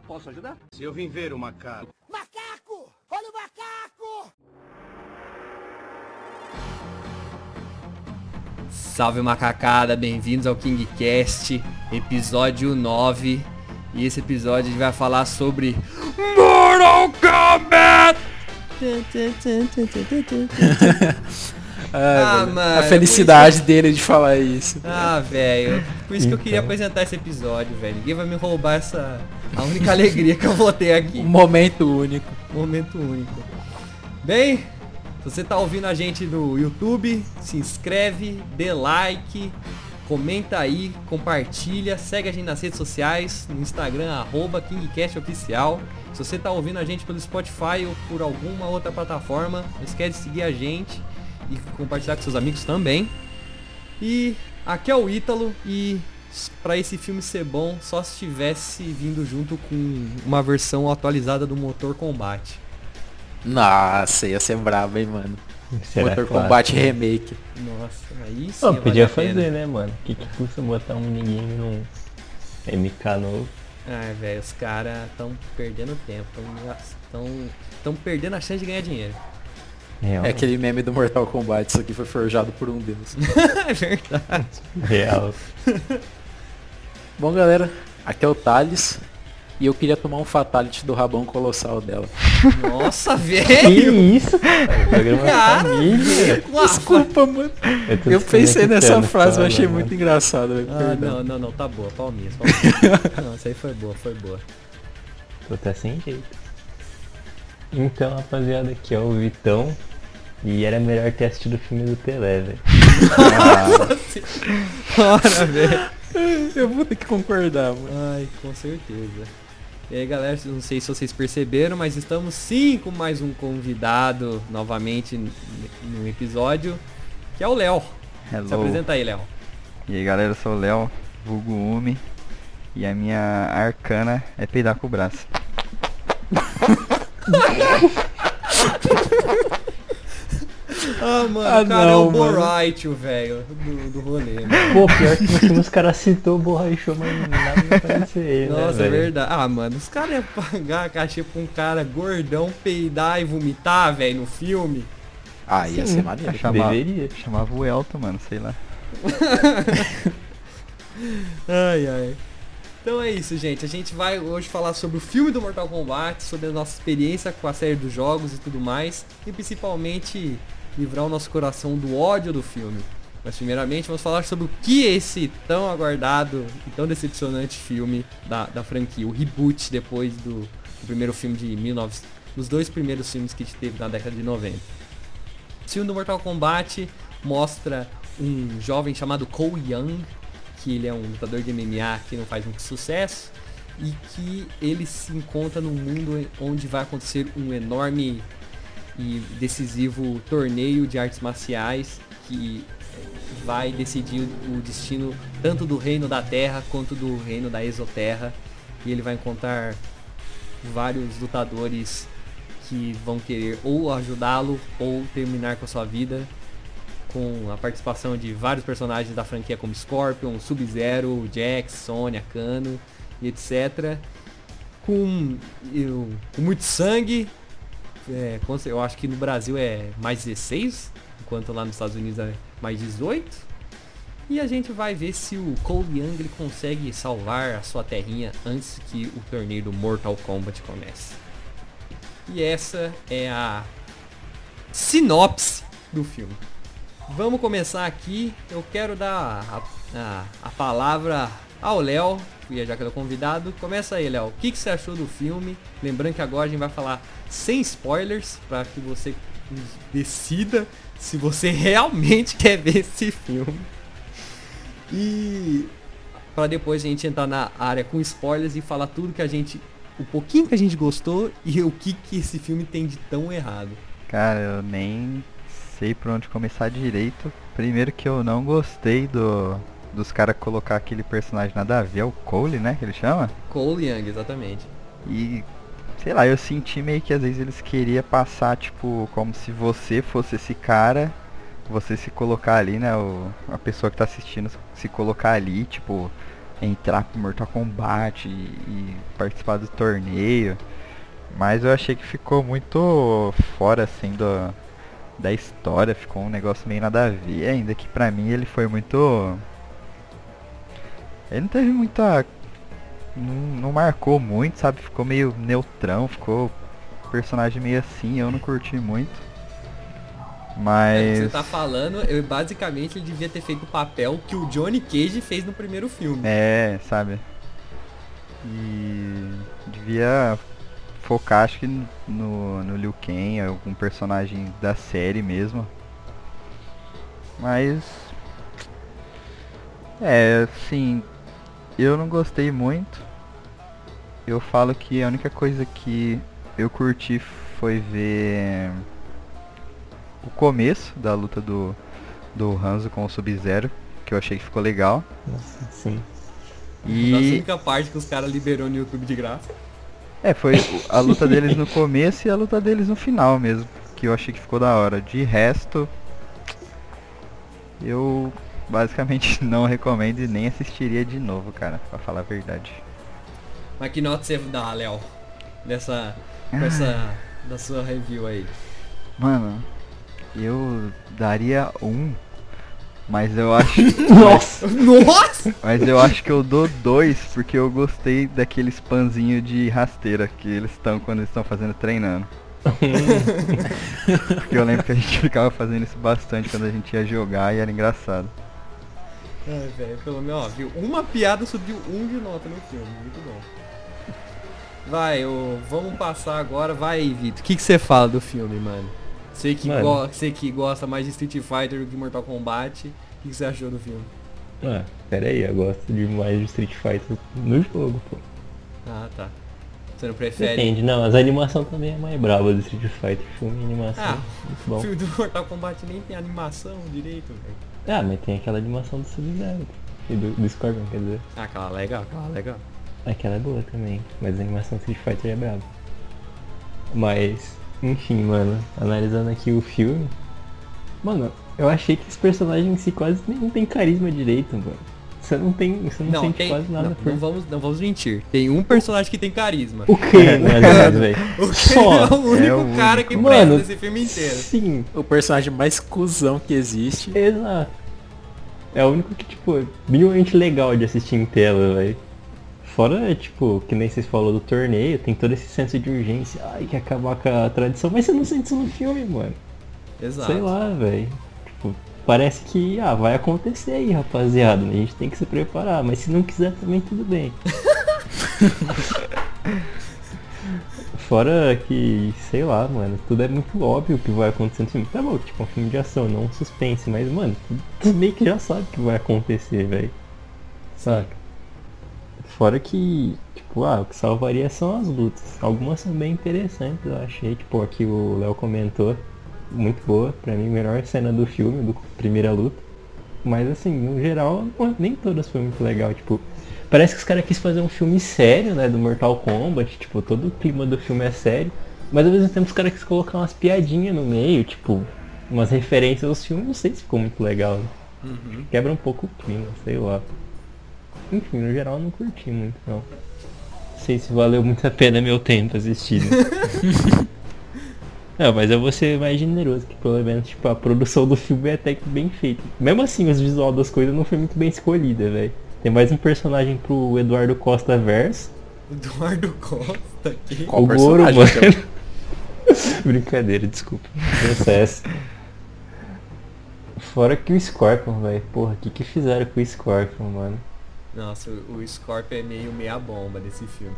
Posso ajudar? Se eu vim ver o macaco. Macaco! Olha o macaco! Salve macacada, bem-vindos ao KingCast, episódio 9. E esse episódio a gente vai falar sobre Mortal Kombat! Ah, Ah, mano, a felicidade dele de falar isso. Ah, velho, por isso que eu queria apresentar esse episódio, velho. Ninguém vai me roubar essa. A única alegria que eu vou ter aqui. Um momento único. Momento único. Bem, se você tá ouvindo a gente no YouTube, se inscreve, dê like, comenta aí, compartilha, segue a gente nas redes sociais, no Instagram, arroba KingCastOficial. Se você tá ouvindo a gente pelo Spotify ou por alguma outra plataforma, não esquece de seguir a gente e compartilhar com seus amigos também. E aqui é o Ítalo e para esse filme ser bom, só se tivesse vindo junto com uma versão atualizada do motor combate. Nossa, ia ser bravo, hein, mano. Será Motor clássico, Combat né? Remake. Nossa, aí sim. Podia pena. fazer, né, mano? O que, que custa botar um minigame num MK novo? Ah, velho, os caras estão perdendo tempo, estão tão perdendo a chance de ganhar dinheiro. Real. É aquele meme do Mortal Kombat, isso aqui foi forjado por um deus. é verdade. Real. Bom, galera, aqui é o Thales. E eu queria tomar um Fatality do rabão colossal dela. Nossa, Que velho! isso, cara? O programa da Cara, família. Desculpa, mano. Eu, Eu pensei nessa frase, eu achei mano. muito engraçado. Ah, Perdão. não, não, não, tá boa, palminhas, palminhas. não, essa aí foi boa, foi boa. Tô até sem jeito. Então, rapaziada, aqui é o Vitão. E era melhor ter assistido o filme do Pelé, velho. Bora, velho. Eu vou ter que concordar, mano. Ai, com certeza. E aí, galera, não sei se vocês perceberam, mas estamos sim com mais um convidado novamente no episódio, que é o Léo. Se apresenta aí, Léo. E aí galera, eu sou o Léo, vulgo Umi. E a minha arcana é peidar com o braço. Ah, mano, Ah, o cara é não, o mano. Borite, velho, do, do rolê, mano. Pô, pior que no filme os caras citou o borrachão, mas nada vai aparecer ele, né, Nossa, é velho? verdade. Ah, mano, os caras iam pagar cachê pra um cara gordão peidar e vomitar, velho, no filme. Ah, ia ser maneiro. Chamava, Deveria. chamava o Elton, mano, sei lá. Ai, ai. Então é isso, gente. A gente vai hoje falar sobre o filme do Mortal Kombat, sobre a nossa experiência com a série dos jogos e tudo mais. E principalmente livrar o nosso coração do ódio do filme. Mas primeiramente vamos falar sobre o que é esse tão aguardado e tão decepcionante filme da, da franquia. O reboot depois do, do primeiro filme de 19... Dos dois primeiros filmes que a gente teve na década de 90. O filme do Mortal Kombat mostra um jovem chamado Cole Young, que ele é um lutador de MMA que não faz muito sucesso e que ele se encontra num mundo onde vai acontecer um enorme e decisivo torneio de artes marciais que vai decidir o destino tanto do reino da Terra quanto do reino da Exoterra. E ele vai encontrar vários lutadores que vão querer ou ajudá-lo ou terminar com a sua vida com a participação de vários personagens da franquia como Scorpion, Sub-Zero, Jax, Sonya, Kano e etc. Com, eu- com muito sangue. É, eu acho que no Brasil é mais 16, enquanto lá nos Estados Unidos é mais 18. E a gente vai ver se o Cole Young consegue salvar a sua terrinha antes que o torneio do Mortal Kombat comece. E essa é a sinopse do filme. Vamos começar aqui. Eu quero dar a, a, a palavra ao Léo, que já que ele é convidado. Começa aí, Léo. O que, que você achou do filme? Lembrando que agora a gente vai falar sem spoilers, para que você decida se você realmente quer ver esse filme. E para depois a gente entrar na área com spoilers e falar tudo que a gente, o pouquinho que a gente gostou e o que que esse filme tem de tão errado. Cara, eu nem sei por onde começar direito. Primeiro que eu não gostei do dos caras colocar aquele personagem nada a ver, é o Cole, né, que ele chama. Cole Young, exatamente. E sei lá, eu senti meio que às vezes eles queriam passar, tipo, como se você fosse esse cara, você se colocar ali, né, o, a pessoa que tá assistindo se colocar ali, tipo, entrar pro Mortal Kombat e, e participar do torneio. Mas eu achei que ficou muito fora assim do, da história, ficou um negócio meio nada a ver, ainda que pra mim ele foi muito. Ele não teve muita. Não, não marcou muito, sabe? Ficou meio neutrão, ficou personagem meio assim, eu não curti muito. É, Mas. Você tá falando, eu basicamente ele devia ter feito o papel que o Johnny Cage fez no primeiro filme. É, sabe? E devia focar acho que no, no Liu Kang, algum personagem da série mesmo. Mas é, assim, eu não gostei muito. Eu falo que a única coisa que eu curti foi ver o começo da luta do do Hanzo com o Sub-Zero, que eu achei que ficou legal. Nossa, sim. A E única parte que os caras liberou no YouTube de graça. É, foi a luta deles no começo e a luta deles no final mesmo. Que eu achei que ficou da hora. De resto, eu basicamente não recomendo e nem assistiria de novo, cara, pra falar a verdade. Mas que nota você dá, Léo? Dessa. Ah. essa. Da sua review aí. Mano, eu daria um, mas eu acho. Nossa! Nossa! Mas eu acho que eu dou dois, porque eu gostei daqueles panzinho de rasteira que eles estão quando eles estão fazendo treinando. porque eu lembro que a gente ficava fazendo isso bastante quando a gente ia jogar e era engraçado. Ai, velho, pelo menos, ó, viu? Uma piada subiu um de nota no filme. Muito bom. Vai, ô, vamos passar agora. Vai Vitor. O que que você fala do filme, mano? Você que, go- você que gosta mais de Street Fighter do que Mortal Kombat. O que você achou do filme? Ah, pera aí, eu gosto demais de Street Fighter no jogo, pô. Ah, tá. Você não prefere? Depende, não, as animações também é mais brava do Street Fighter, filme e animação. Ah, muito O bom. filme do Mortal Kombat nem tem animação direito, velho. Ah, mas tem aquela animação do Sub-Zero. E do, do Scorpion, quer dizer. Ah, aquela legal, aquela legal. Aquela é boa também, mas a animação do Street Fighter é brava. Mas, enfim, mano, analisando aqui o filme. Mano, eu achei que os personagens em si quase nem não tem carisma direito, mano. Você não tem. Você não, Não, sente tem, quase nada não, por. não vamos, não vamos mentir. Tem um personagem que tem carisma. O que, verdade, velho? O que Só. é o único É o cara único. que Mano, presta nesse filme inteiro. Sim, O personagem mais cuzão que existe. exato. É o único que, tipo, é minimamente legal de assistir em tela, velho. Fora, tipo, que nem vocês falaram do torneio, tem todo esse senso de urgência. Ai, que acabar com a tradição. Mas você não sente isso no filme, mano. Exato. Sei lá, velho. Tipo, parece que, ah, vai acontecer aí, rapaziada. A gente tem que se preparar. Mas se não quiser também, tudo bem. Fora que, sei lá, mano, tudo é muito óbvio que vai acontecer no filme. Tá bom, tipo, um filme de ação, não um suspense, mas, mano, tu meio que já sabe que vai acontecer, velho. Saca? Fora que, tipo, ah, o que salvaria são as lutas. Algumas são bem interessantes, eu achei. Tipo, aqui o Léo comentou. Muito boa, pra mim, melhor cena do filme, do primeira luta. Mas assim, no geral, nem todas foi muito legal. Tipo, parece que os caras quis fazer um filme sério, né? Do Mortal Kombat. Tipo, todo o clima do filme é sério. Mas ao mesmo tempo os caras quis colocar umas piadinhas no meio, tipo, umas referências aos filmes. Não sei se ficou muito legal. né? Uhum. Quebra um pouco o clima, sei lá. Enfim, no geral eu não curti muito não. Não sei se valeu muito a pena meu tempo assistindo. Não, mas eu vou ser mais generoso, que pelo menos tipo, a produção do filme é até que bem feita. Mesmo assim, os visual das coisas não foi muito bem escolhida, velho. Tem mais um personagem pro Eduardo Costa Verso. Eduardo Costa aqui. Qual o Goro, personagem, mano. Brincadeira, desculpa. Processo. Fora que o Scorpion, velho. Porra, o que que fizeram com o Scorpion, mano? Nossa, o o Scorpion é meio meia bomba desse filme.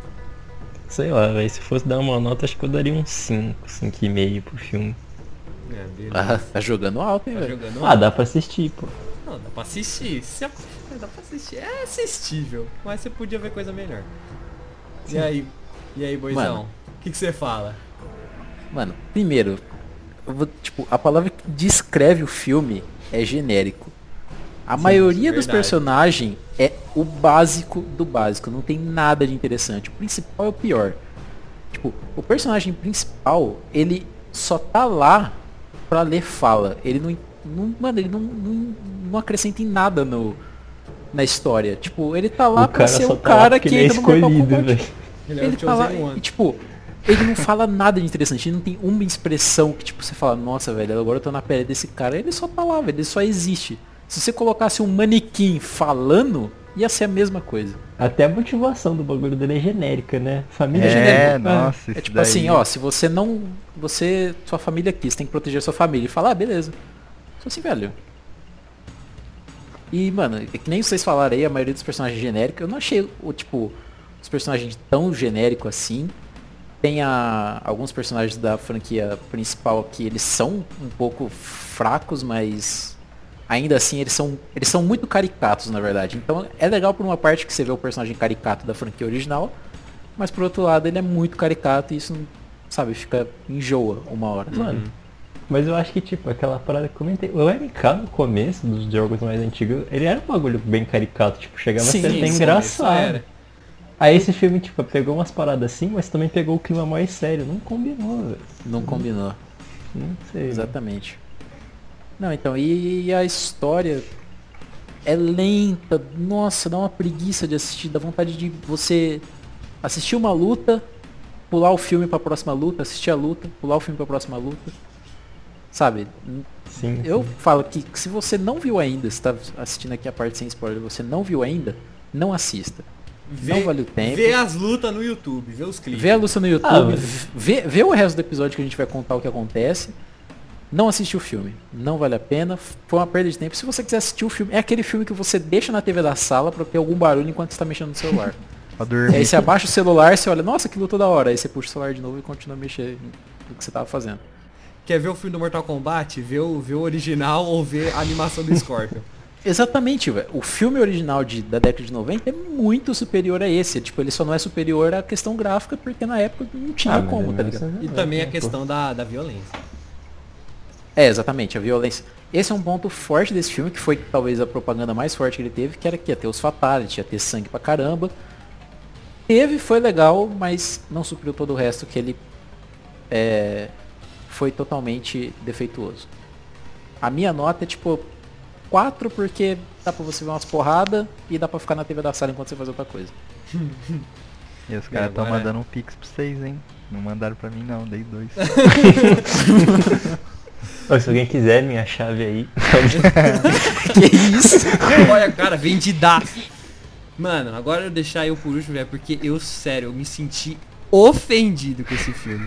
Sei lá, velho. Se fosse dar uma nota, acho que eu daria um 5, 5,5 pro filme. É, beleza. Ah, tá jogando alto, hein, Tá velho? jogando Ah, dá pra assistir, pô. Não, dá pra assistir. Se a- Dá pra assistir. É assistível. Mas você podia ver coisa melhor. E aí? E aí, boizão? O que que você fala? Mano, primeiro, eu vou, tipo, a palavra que descreve o filme é genérico. A maioria isso é dos personagens é o básico do básico, não tem nada de interessante. O principal é o pior. Tipo, o personagem principal, ele só tá lá pra ler fala. Ele não, não mano, ele não, não, não acrescenta em nada no na história. Tipo, ele tá lá o pra cara ser um tá cara que ele é entra no Mortal escolhido, velho. Ele é Ele o tá lá e, tipo, ele não fala nada de interessante. Ele não tem uma expressão que, tipo, você fala, nossa, velho, agora eu tô na pele desse cara. Ele só tá lá, velho, ele só existe. Se você colocasse um manequim falando, ia ser a mesma coisa. Até a motivação do bagulho dele é genérica, né? Família É, genérica. nossa, É isso tipo daí. assim, ó, se você não. Você. Sua família aqui, você tem que proteger a sua família. E falar, ah, beleza. Só assim, velho. E, mano, é que nem vocês falaram aí, a maioria dos personagens genéricos, eu não achei o tipo. Os personagens tão genérico assim. Tem a, alguns personagens da franquia principal que eles são um pouco fracos, mas ainda assim eles são, eles são muito caricatos, na verdade. Então é legal por uma parte que você vê o personagem caricato da franquia original, mas por outro lado ele é muito caricato e isso, sabe, fica enjoa uma hora. Mano, mas eu acho que, tipo, aquela parada que eu comentei. O MK no começo dos jogos mais antigos, ele era um bagulho bem caricato, tipo, chegava Sim, a ser até engraçado. Aí esse filme, tipo, pegou umas paradas assim, mas também pegou o clima mais sério. Não combinou, velho. Não combinou. Não sei. Exatamente. Não, então, e a história é lenta. Nossa, dá uma preguiça de assistir, dá vontade de você assistir uma luta, pular o filme pra próxima luta, assistir a luta, pular o filme pra próxima luta. Sabe? Sim. Eu sim. falo que se você não viu ainda, se tá assistindo aqui a parte sem spoiler, você não viu ainda, não assista. não vale o tempo. Vê as lutas no YouTube, vê os clipes. Vê a Lúcia no Ah, YouTube, mas- vê, vê o resto do episódio que a gente vai contar o que acontece. Não assiste o filme. Não vale a pena. Foi uma perda de tempo. Se você quiser assistir o filme, é aquele filme que você deixa na TV da sala pra ter algum barulho enquanto você tá mexendo no celular. Pra dormir. aí você abaixa o celular, você olha, nossa, que luta da hora. Aí você puxa o celular de novo e continua mexer no que você tava fazendo. Quer ver o filme do Mortal Kombat? Vê o, vê o original ou vê a animação do Scorpion. Exatamente, velho. O filme original de, da década de 90 é muito superior a esse. Tipo, ele só não é superior à questão gráfica, porque na época não tinha Ah, como, tá é ligado? E também a questão da, da violência. É, exatamente, a violência. Esse é um ponto forte desse filme, que foi talvez a propaganda mais forte que ele teve, que era que ia ter os fatalities, ia ter sangue pra caramba. Teve, foi legal, mas não supriu todo o resto que ele é, foi totalmente defeituoso. A minha nota é tipo 4 porque dá pra você ver umas porradas e dá pra ficar na TV da sala enquanto você faz outra coisa. E os caras estão agora- mandando um pix pra vocês, hein? Não mandaram pra mim não, dei dois. Ô, se alguém quiser minha chave aí. que isso? Olha, cara, vendidaço. Mano, agora eu deixar eu por último, velho, porque eu, sério, eu me senti ofendido com esse filme.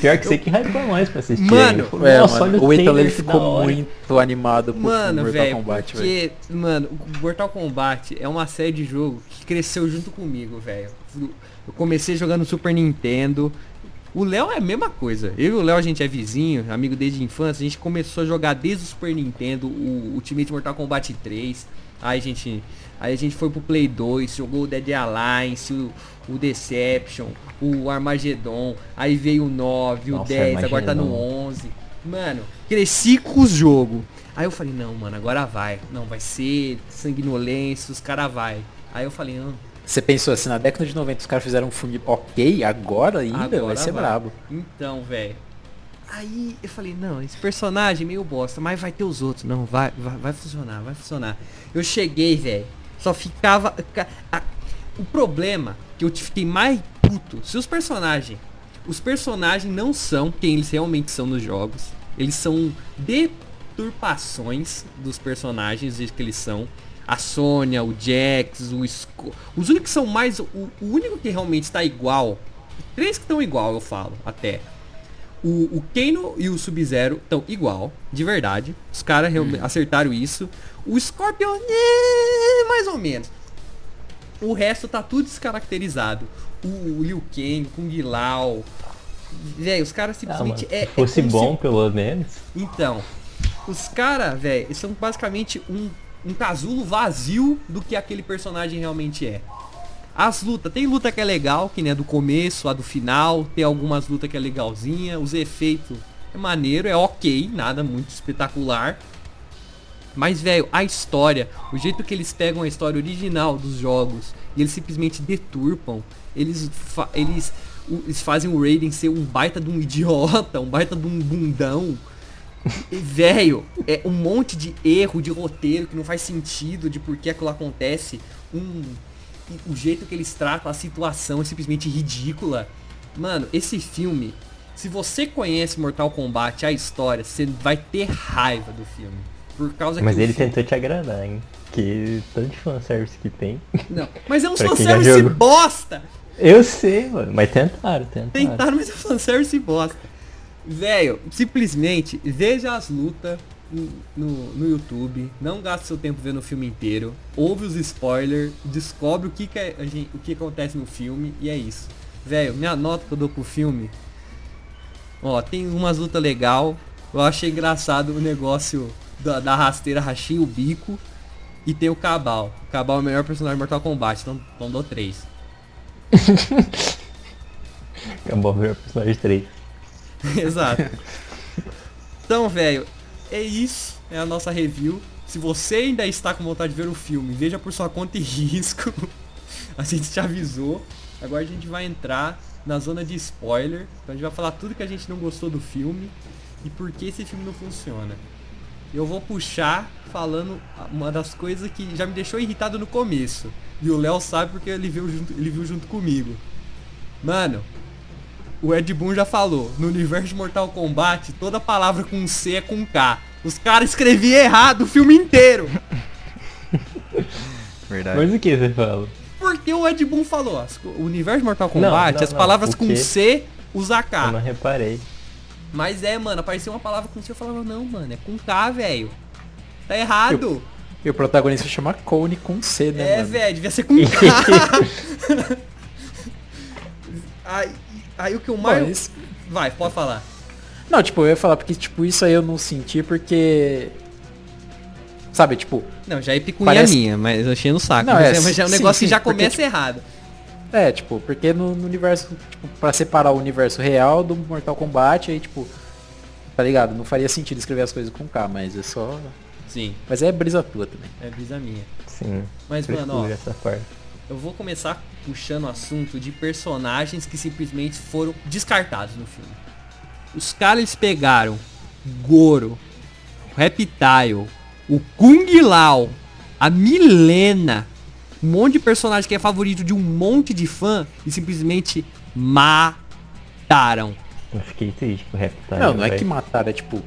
Pior que você que hypou mais pra assistir. Mano, aí. É, Nossa, mano, o Ethan ele ficou muito animado com Mano, o Mortal velho, Kombat, velho. porque, mano, o Mortal Kombat é uma série de jogo que cresceu junto comigo, velho. Eu comecei jogando Super Nintendo. O Léo é a mesma coisa. Eu e o Léo, a gente é vizinho, amigo desde a infância. A gente começou a jogar desde o Super Nintendo, o Ultimate Mortal Kombat 3. Aí a gente, aí a gente foi pro Play 2, jogou o Dead Alliance, o, o Deception, o Armageddon. Aí veio o 9, o Nossa, 10, agora tá no Armageddon. 11. Mano, cresci com os jogos. Aí eu falei, não, mano, agora vai. Não, vai ser sanguinolência, os caras vai. Aí eu falei, não, Você pensou assim, na década de 90 os caras fizeram um filme ok, agora ainda agora vai ser brabo. Então, velho. Aí eu falei, não, esse personagem é meio bosta, mas vai ter os outros. Não, vai, vai, vai funcionar, vai funcionar. Eu cheguei, velho. Só ficava. ca- a- o problema que eu fiquei mais puto, se os personagens. Os personagens não são quem eles realmente são nos jogos. Eles são deturpações dos personagens que eles são. A Sônia, o Jax, o Sco Os únicos que são mais. O, o único que realmente está igual. Três que estão igual, eu falo, até. O, o Kano e o Sub-Zero estão igual, de verdade. Os caras realmente acertaram isso. O Scorpion, é, mais ou menos. O resto tá tudo descaracterizado. O, o Liu Kang, Kung Lao. Velho, os caras Ah, simplesmente mano, é. se é fosse como bom, se- pelo menos. Então, os caras, velho, são basicamente um, um casulo vazio do que aquele personagem realmente é. As lutas, tem luta que é legal, que nem a do começo, a do final, tem algumas lutas que é legalzinha, os efeitos é maneiro, é ok, nada muito espetacular. Mas, velho, a história, o jeito que eles pegam a história original dos jogos e eles simplesmente deturpam, eles, fa- eles, eles fazem o Raiden ser um baita de um idiota, um baita de um bundão. Velho, é um monte de erro de roteiro que não faz sentido de por que aquilo acontece. Um, o jeito que eles tratam a situação é simplesmente ridícula. Mano, esse filme, se você conhece Mortal Kombat, a história, você vai ter raiva do filme. Por causa Mas ele filme- tentou te agradar, hein? Que tanto de fanservice que tem. Não, mas é um fanservice bosta! Eu sei, mano. Mas tentaram, tentaram. Tentaram, mas é fanservice bosta. Velho, simplesmente veja as lutas no, no YouTube. Não gaste seu tempo vendo o filme inteiro. Ouve os spoilers. Descobre o que, que é- a gente- o que acontece no filme. E é isso. Velho, minha nota que eu dou pro filme. Ó, tem umas lutas legal. Eu achei engraçado o negócio da, da rasteira, rachei o bico. E tem o Cabal. O Cabal é o melhor personagem de Mortal Kombat. Então, então dou 3. Acabou o personagem 3. Exato. Então, velho, é isso. É a nossa review. Se você ainda está com vontade de ver o filme, veja por sua conta e risco. A gente te avisou. Agora a gente vai entrar na zona de spoiler. Então a gente vai falar tudo que a gente não gostou do filme e por que esse filme não funciona. Eu vou puxar falando uma das coisas que já me deixou irritado no começo. E o Léo sabe porque ele viu junto, ele viu junto comigo. Mano, o Ed Boon já falou, no universo de Mortal Kombat, toda palavra com C é com K. Os caras escreviam errado o filme inteiro. Verdade. Mas o que você fala? Porque o Ed Boon falou, as o universo de Mortal Não, Kombat, não, as não, palavras o com? C usa Eu não K. reparei. Mas é, mano, apareceu uma palavra com C, eu falava, não, mano, é com K, velho. Tá errado. E o protagonista chama Cone com C, né, É, velho, devia ser com K. aí, aí o que o mais... Mas- Vai, pode falar. Não, tipo, eu ia falar porque, tipo, isso aí eu não senti porque... Sabe, tipo, Não, já é picuinha Parece- minha, mas eu achei no saco. Não, mas, é, é, mas é um sim, negócio sim, que já porque, começa tipo, errado. é, tipo, porque no, no universo, tipo, pra separar o universo real do Mortal Kombat, aí, tipo, tá ligado? Não faria sentido escrever as coisas com K, mas é só... Sim, Mas é brisa tua também. é brisa minha. Sim. Mas, mano, ó, essa parte. Eu vou começar puxando o assunto de personagens que simplesmente foram descartados no filme. Os caras eles pegaram Goro, o Reptile, o Kung Lao, a Milena, um monte de personagem que é favorito de um monte de fã e simplesmente mataram. Eu fiquei triste com o Reptile. não, não é velho. que mataram, é tipo...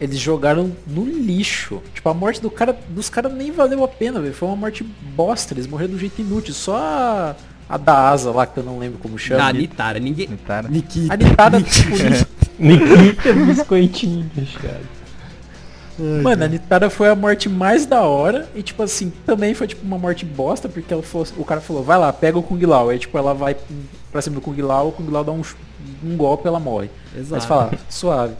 Eles jogaram no lixo. Tipo, a morte do cara, dos caras nem valeu a pena, velho. Foi uma morte bosta. Eles morreram de um jeito inútil. Só a, a da asa lá, que eu não lembro como chama. Da Nitara, ninguém. Nitara? Nikita. A Nitada, tipo, Nikita Biscoitinho, cara. Mano, a Nitara foi a morte mais da hora e tipo assim, também foi tipo uma morte bosta, porque ela falou, o cara falou, vai lá, pega o Kung Lao. Aí tipo, ela vai pra cima do Kung Lao, o Kung Lao dá um, um golpe ela morre. Exato. Mas fala, suave.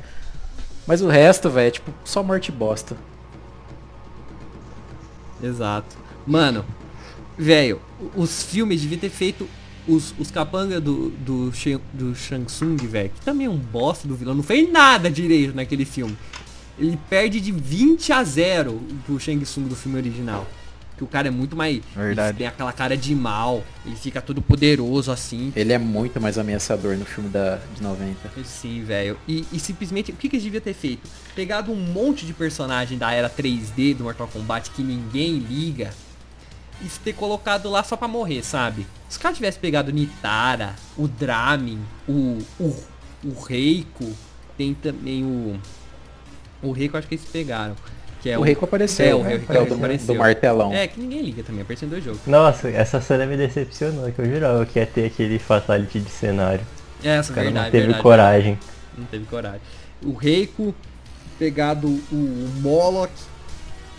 Mas o resto, velho, é tipo, só morte bosta. Exato. Mano, velho, os filmes deviam ter feito os, os capanga do, do, do Shang Tsung, velho, que também é um bosta do vilão, não fez nada direito naquele filme. Ele perde de 20 a 0 pro Shang Tsung do filme original. Que o cara é muito mais. Verdade. Ele tem aquela cara de mal, ele fica todo poderoso assim. Ele é muito mais ameaçador no filme da, de 90. Sim, velho. E, e simplesmente, o que, que eles deviam ter feito? Pegado um monte de personagem da era 3D do Mortal Kombat que ninguém liga e ter colocado lá só pra morrer, sabe? Se os caras tivessem pegado o Nitara, o Dramin, o, o, o Reiko, tem também o. O Reiko acho que eles pegaram. Que é o Reiko apareceu, É, o né? Reiko o apareceu. do martelão. É, que ninguém liga também, apareceu em dois jogos. Nossa, essa cena me decepcionou, que eu jurava que ia ter aquele fatality de cenário. É, essa O cara verdade, não teve verdade, coragem. Não teve coragem. O Reiko, pegado o Moloch,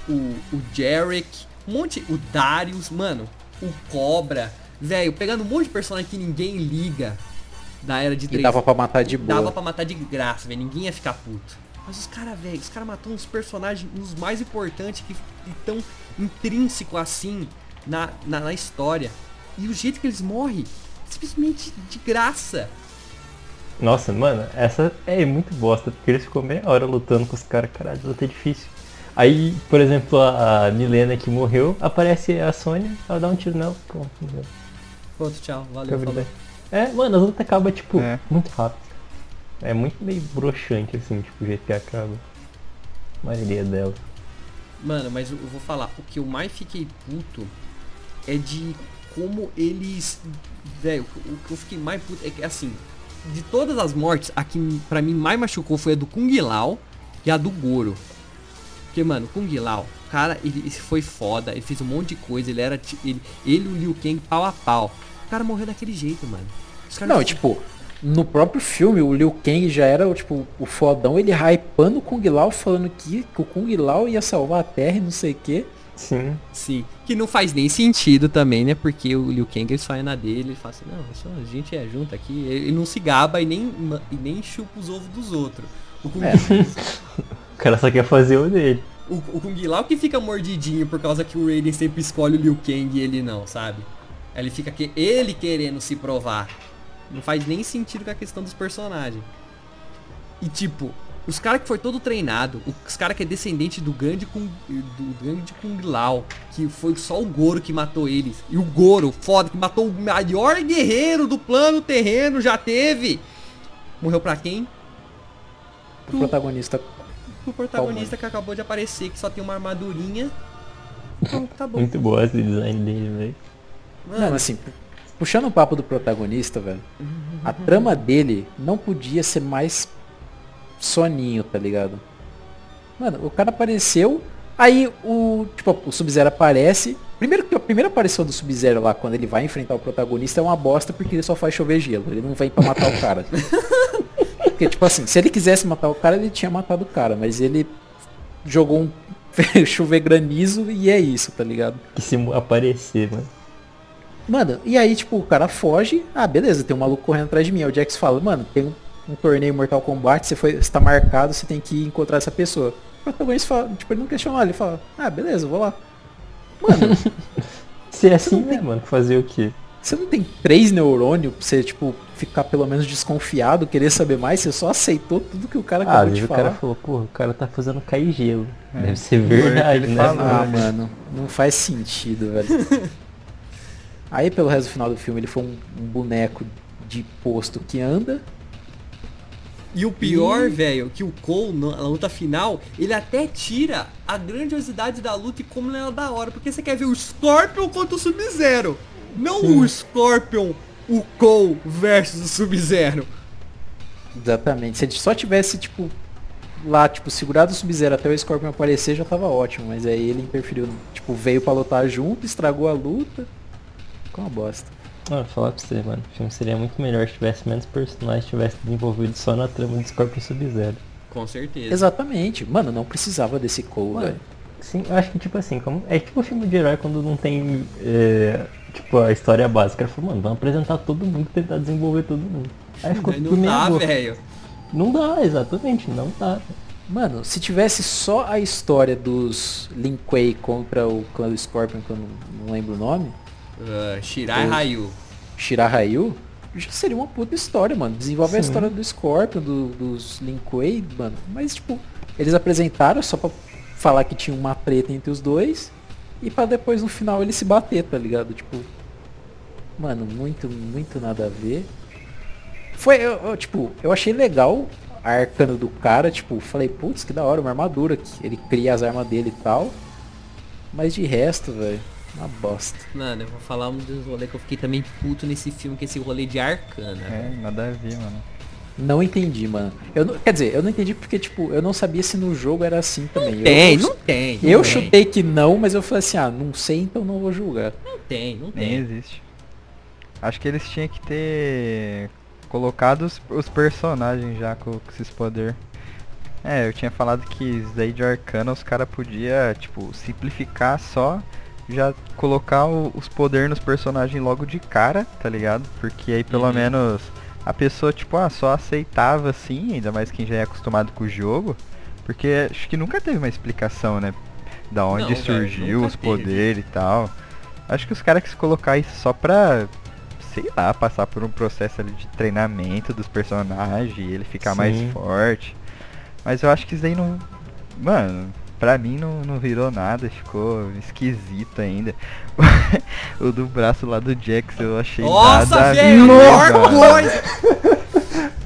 o, o Jarek, um monte. O Darius, mano, o Cobra, velho, pegando um monte de personagem que ninguém liga da era de E 3. dava pra matar de boa. Dava pra matar de graça, velho. Ninguém ia ficar puto. Mas os caras, velho, os caras matou uns personagens, uns mais importantes que estão intrínseco assim na, na, na história. E o jeito que eles morrem, simplesmente de graça. Nossa, mano, essa é muito bosta, porque eles ficou meia hora lutando com os caras, caralho, luta é difícil. Aí, por exemplo, a Milena que morreu, aparece a Sônia, ela dá um tiro nela, pronto, morreu. Pronto, tchau. Valeu. É, mano, as lutas acabam, tipo, É. muito rápido. É muito meio broxante, assim, tipo, o jeito que acaba. A maioria delas. Mano, mas eu vou falar, o que eu mais fiquei puto é de como eles. Velho, o que eu fiquei mais puto é que assim, de todas as mortes, a que pra mim mais machucou foi a do Kung Lao e a do Goro. Porque, mano, o Kung Lao, o cara, ele, ele foi foda, ele fez um monte de coisa, ele era. Ele, ele e o Liu Kang pau a pau. O cara morreu daquele jeito, mano. Os caras Não, tipo, no próprio filme, o Liu Kang já era, tipo, o fodão, ele hypando o Kung Lao, falando que, que o Kung Lao ia salvar a Terra e não sei o quê. Sim. Sim, que não faz nem sentido também, né? Porque o Liu Kang ele só é na dele, ele fala assim, não, só a gente é junto aqui, ele não se gaba e nem, e nem chupa os ovos dos outros. O Kung, É. O cara só quer fazer o dele. o, o Kung Lao que fica mordidinho por causa que o Raiden sempre escolhe o Liu Kang e ele não, sabe? Ele fica que ele querendo se provar. Não faz nem sentido com a questão dos personagens. E tipo, os caras que foi todo treinado, os caras que é descendente do grande Kung, do grande Kung Lao, que foi só o Goro que matou eles. E o Goro, foda, que matou o maior guerreiro do plano terreno, já teve. Morreu pra quem? O protagonista. O protagonista que acabou de aparecer, que só tem uma armadurinha. Então, tá bom. Muito boa esse design dele, velho. Mano, Não, assim, puxando o papo do protagonista, velho, a trama dele não podia ser mais soninho, tá ligado? Mano, o cara apareceu, aí o, tipo, o Sub-Zero aparece. Primeiro que a primeira aparição do Sub-Zero lá, quando ele vai enfrentar o protagonista, é uma bosta porque ele só faz chover gelo. Ele não vem pra matar o cara. Porque, tipo assim, se ele quisesse matar o cara, ele tinha matado o cara, mas ele jogou um chover granizo e é isso, tá ligado? Que se aparecer, mano. Mano, e aí, tipo, o cara foge. Ah, beleza, tem um maluco correndo atrás de mim. Aí o Jax fala, mano, tem um, um torneio Mortal Kombat, você, foi, você tá marcado, você tem que encontrar essa pessoa. O protagonista fala, tipo, ele não questiona, ele fala, ah, beleza, vou lá. Mano, Se é assim, né, mano? Fazer o quê? você não tem três neurônios pra você, tipo, ficar pelo menos desconfiado, querer saber mais, você só aceitou tudo que o cara Ah, acabou às de vezes o falar. cara falou, porra, o cara tá fazendo cair gelo. Deve ser verdade, ele né? Ah, mano, não faz sentido, velho. Aí pelo resto do final do filme ele foi um, um boneco de posto que anda. E o pior, velho, que o Cole, na luta final, ele até tira a grandiosidade da luta e como ela é da hora. Porque você quer ver o Scorpion contra o Sub-Zero. Não o Scorpion, o Cole versus o Sub-Zero. Exatamente. Se ele só tivesse, tipo, lá, tipo, segurado o Sub-Zero até o Scorpion aparecer, já tava ótimo. Mas aí ele interferiu, tipo, veio pra lutar junto, estragou a luta. Ficou uma bosta. Mano, falar pra você, mano. O filme seria muito melhor se tivesse menos personagens, tivesse desenvolvido só na trama do Scorpion Sub-Zero. Com certeza. Exatamente. Mano, não precisava desse Cole, velho. Sim, eu acho que tipo assim, como. É tipo filme de herói quando não tem é, tipo a história básica. Ele falou, mano, vamos apresentar todo mundo e tentar desenvolver todo mundo. Aí ficou Mas tudo não dá, velho. Não dá, exatamente, não dá. Mano, se tivesse só a história dos Lin Kuei contra o clã do Scorpion, que eu não, não lembro o nome, Uh, Shirai Os- Ryu. Shirahayu, já seria uma puta história, mano. Desenvolve a Sim. história do Scorpion, do- dos Lin Kuei, mano. Mas, tipo, eles apresentaram só pra falar que tinha uma treta entre os dois e pra depois no final ele se bater, tá ligado? Tipo, mano, muito, muito nada a ver. Foi, eu, eu, tipo, eu achei legal a arcana do cara, tipo, falei, putz, que da hora, uma armadura, que ele cria as armas dele e tal. Mas de resto, velho, uma bosta. Mano, eu vou falar um dos rolês que eu fiquei também puto nesse filme, que é esse rolê de Arcana. É, nada a ver, mano. Não entendi, mano. Eu não- quer dizer, eu não entendi porque, tipo, eu não sabia se no jogo era assim também. Tem, eu, não tem. Eu não tem, chutei que não, mas eu falei assim, ah, não sei, então não vou julgar. Não tem, não Nem tem. existe. Acho que eles tinham que ter colocado os, os personagens já com, com esses poderes. É, eu tinha falado que daí de Arcana os caras podiam, tipo, simplificar só, já colocar o- os poderes nos personagens logo de cara, tá ligado? Porque aí pelo Uhum. menos a pessoa, tipo, ah, só aceitava assim, ainda mais quem já é acostumado com o jogo. Porque acho que nunca teve uma explicação, né? Da onde Não, surgiu nunca os poderes e tal. Acho que os caras quis colocar isso só pra, sei lá, passar por um processo ali de treinamento dos personagens e ele ficar mais Sim. forte. Mas eu acho que isso aí não. Mano, pra mim não, não virou nada, ficou esquisito ainda. o do braço lá do Jax eu achei Nossa, nada velho, pior mano. coisa.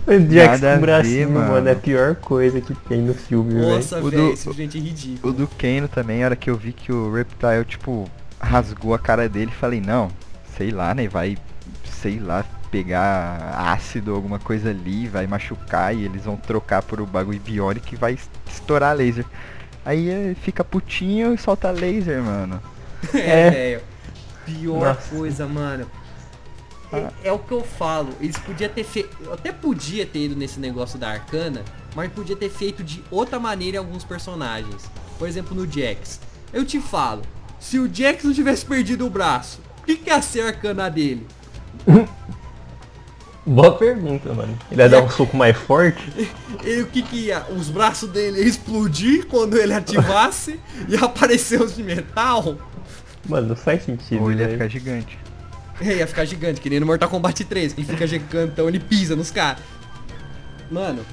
Mas Jax com bracinho, mano. mano. é a pior coisa que tem no filme, velho. Nossa, O velho, do- simplesmente ridículo. O do Kano também, a hora que eu vi que o Reptile, tipo, rasgou a cara dele, falei, não, sei lá, né, vai, sei lá, pegar ácido, alguma coisa ali, vai machucar e eles vão trocar por o bagulho biônico e vai es- estourar laser. Aí eh, fica putinho e solta laser, mano. É, velho. Pior Nossa. coisa, mano. É, é o que eu falo. Eles podiam ter feito. Eu até podia ter ido nesse negócio da Arcana, mas podia ter feito de outra maneira em alguns personagens. Por exemplo, no Jax. Eu te falo, se o Jax não tivesse perdido o braço, o que, que ia ser a Arcana dele? Boa pergunta, mano. Ele ia dar um soco mais forte? E o que que ia? Os braços dele iam explodir quando ele ativasse e aparecer os de metal? Mano, não faz sentido, Ou ele ia velho. ficar gigante. É, ia ficar gigante, que nem no Mortal Kombat 3, que ele fica gigantão, ele pisa nos caras. Mano,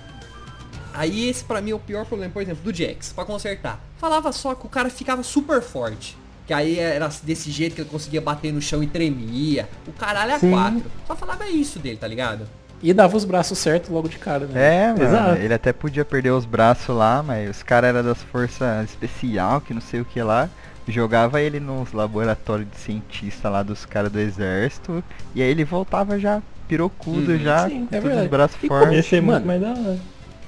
aí esse pra mim é o pior problema, por exemplo, do Jax, pra consertar. Falava só que o cara ficava super forte. Que aí era desse jeito que ele conseguia bater no chão e tremia. O caralho é Sim. quatro. Só falava isso dele, tá ligado? E dava os braços certos logo de cara, né? É, mano, Exato. ele até podia perder os braços lá, mas os caras eram das forças especial, que não sei o que lá. Jogava ele nos laboratórios de cientista lá dos caras do exército. E aí ele voltava já pirocudo, Uhum. já, Sim, com é todos verdade. os braços E como- Ia fortes. ser muito Mano. mais da hora.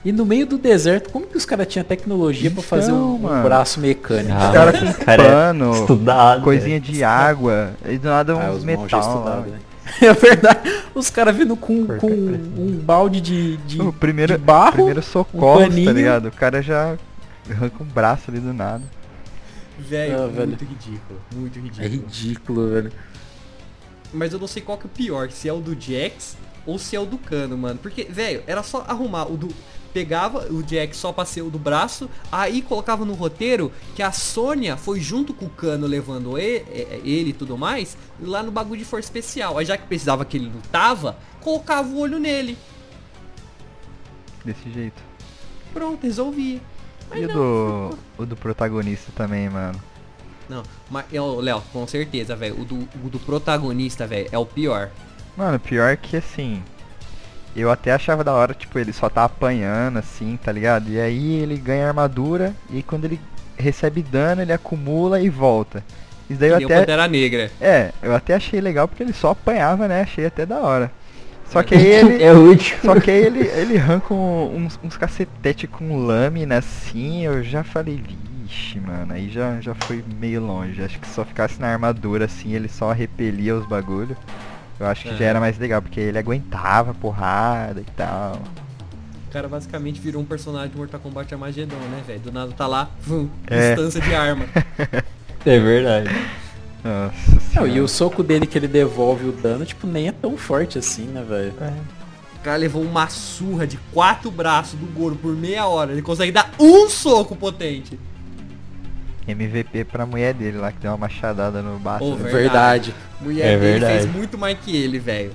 E no meio do deserto, como que os caras tinham tecnologia pra fazer Então, um, um mano. braço mecânico? Ah, Os caras com cara é pano, Estudado. coisinha velho. de água, e do nada Ah, mãos já metal lá. estudados, né? É verdade. Os caras vindo com, com um balde de, de, O primeiro, de barro. primeiro socorro, tá paninho. ligado? O cara já arranca um braço ali do nada. Velho, Ah, velho. muito ridículo. Muito É ridículo. ridículo, velho. Mas eu não sei qual que é o pior, se é o do Jax ou se é o do Cano, mano. Porque, velho, era só arrumar o do. Pegava o Jax só pra ser o do braço, aí colocava no roteiro que a Sônia foi junto com o Cano levando ele, ele e tudo mais, lá no bagulho de força especial. Aí já que precisava que ele lutava, colocava o olho nele. Desse jeito. Pronto, resolvia. Mas E o não, do, o do protagonista também, mano. Não, mas, ô, Léo, com certeza, velho. O do, o do protagonista, velho, é o pior. Mano, pior que assim. Eu até achava da hora, tipo, ele só tá apanhando assim, tá ligado? E aí ele ganha armadura e quando ele recebe dano, ele acumula e volta. Isso daí eu Que até. Pantera Negra. É, eu até achei legal porque ele só apanhava, né? Achei até da hora. Só que aí ele. É útil. Só que aí ele, ele arranca uns, uns cacetete com lâmina assim, eu já falei, vixe, mano, aí já, já foi meio longe. Acho que se só ficasse na armadura assim, ele só repelia os bagulho. Eu acho que já É. era mais legal, porque ele aguentava porrada e tal. O cara basicamente virou um personagem de Mortal Kombat Armagedon, né, velho? Do nada tá lá, vum, É. distância de arma. É verdade. Nossa Não, senhora. e o soco dele que ele devolve o dano, tipo, nem é tão forte assim, né, velho? O cara levou uma surra de quatro braços do Goro por meia hora. Ele consegue dar um soco potente. MVP pra mulher dele lá, que deu uma machadada no baço. Ô, né? velho. Verdade. Mulher É dele verdade. fez muito mais que ele, velho.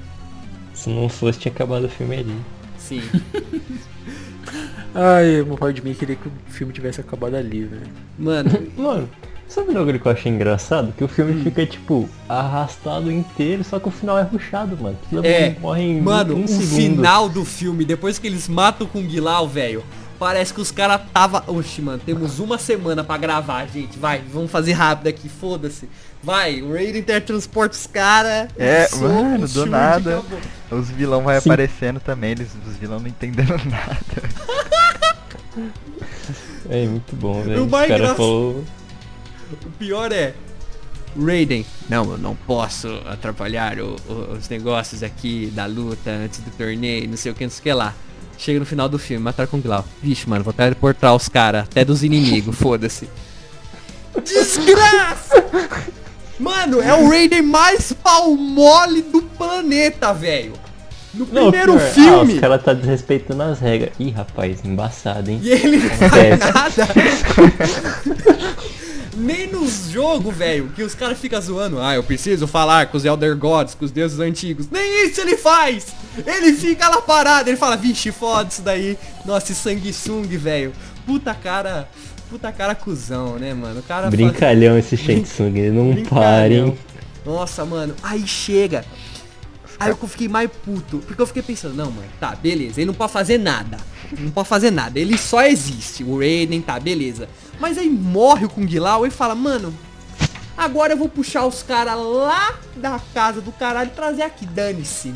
Se não fosse, tinha acabado o filme ali. Sim. Ai, uma parte de mim queria que o filme tivesse acabado ali, velho. Mano, Mano, sabe o bagulho que eu achei engraçado? Que o filme fica, tipo, arrastado inteiro, só que o final é ruchado, mano. Todo É, mundo morre em mano, um o segundo. final do filme, depois que eles matam com o Guilau, velho, parece que os caras tava... Oxe, mano, temos uma semana pra gravar, gente. Vai, vamos fazer rápido aqui, foda-se. Vai, o Raiden teletransporta os caras. É, mano, do nada. Os vilão vai Sim. aparecendo também, eles, os vilão não entendendo nada. É muito bom, velho. O cara falou. O pior é. Raiden. Não, eu não posso atrapalhar o- o- os negócios aqui da luta antes do torneio, não sei o que, não sei o que lá. Chega no final do filme, matar com o Glau. Vixe, mano, vou teleportar os caras, até dos inimigos, foda-se. Desgraça! Mano, é o Raiden mais pau mole do planeta, velho. No Não, primeiro pior, Ah, filme, os caras tá desrespeitando as regras. Ih, rapaz, embaçado, hein? e ele não faz nada. Nem nos jogos, velho, que os caras ficam zoando. Ah, eu preciso falar com os Elder Gods, com os deuses antigos. Nem isso ele faz! Ele fica lá parado, ele fala, vixe, foda isso daí. Nossa, esse sanguesung, velho. Puta cara. Puta cara cuzão, né, mano? O cara faz- Brincalhão esse Shensung, ele não hein? Nossa, mano. Aí chega. Aí eu fiquei mais puto, porque eu fiquei pensando, não, mano, tá, beleza, ele não pode fazer nada. Não pode fazer nada, ele só existe. O Raiden, tá, beleza. Mas aí morre o Kung Lao e fala, mano, agora eu vou puxar os caras lá da casa do caralho e trazer aqui, dane-se.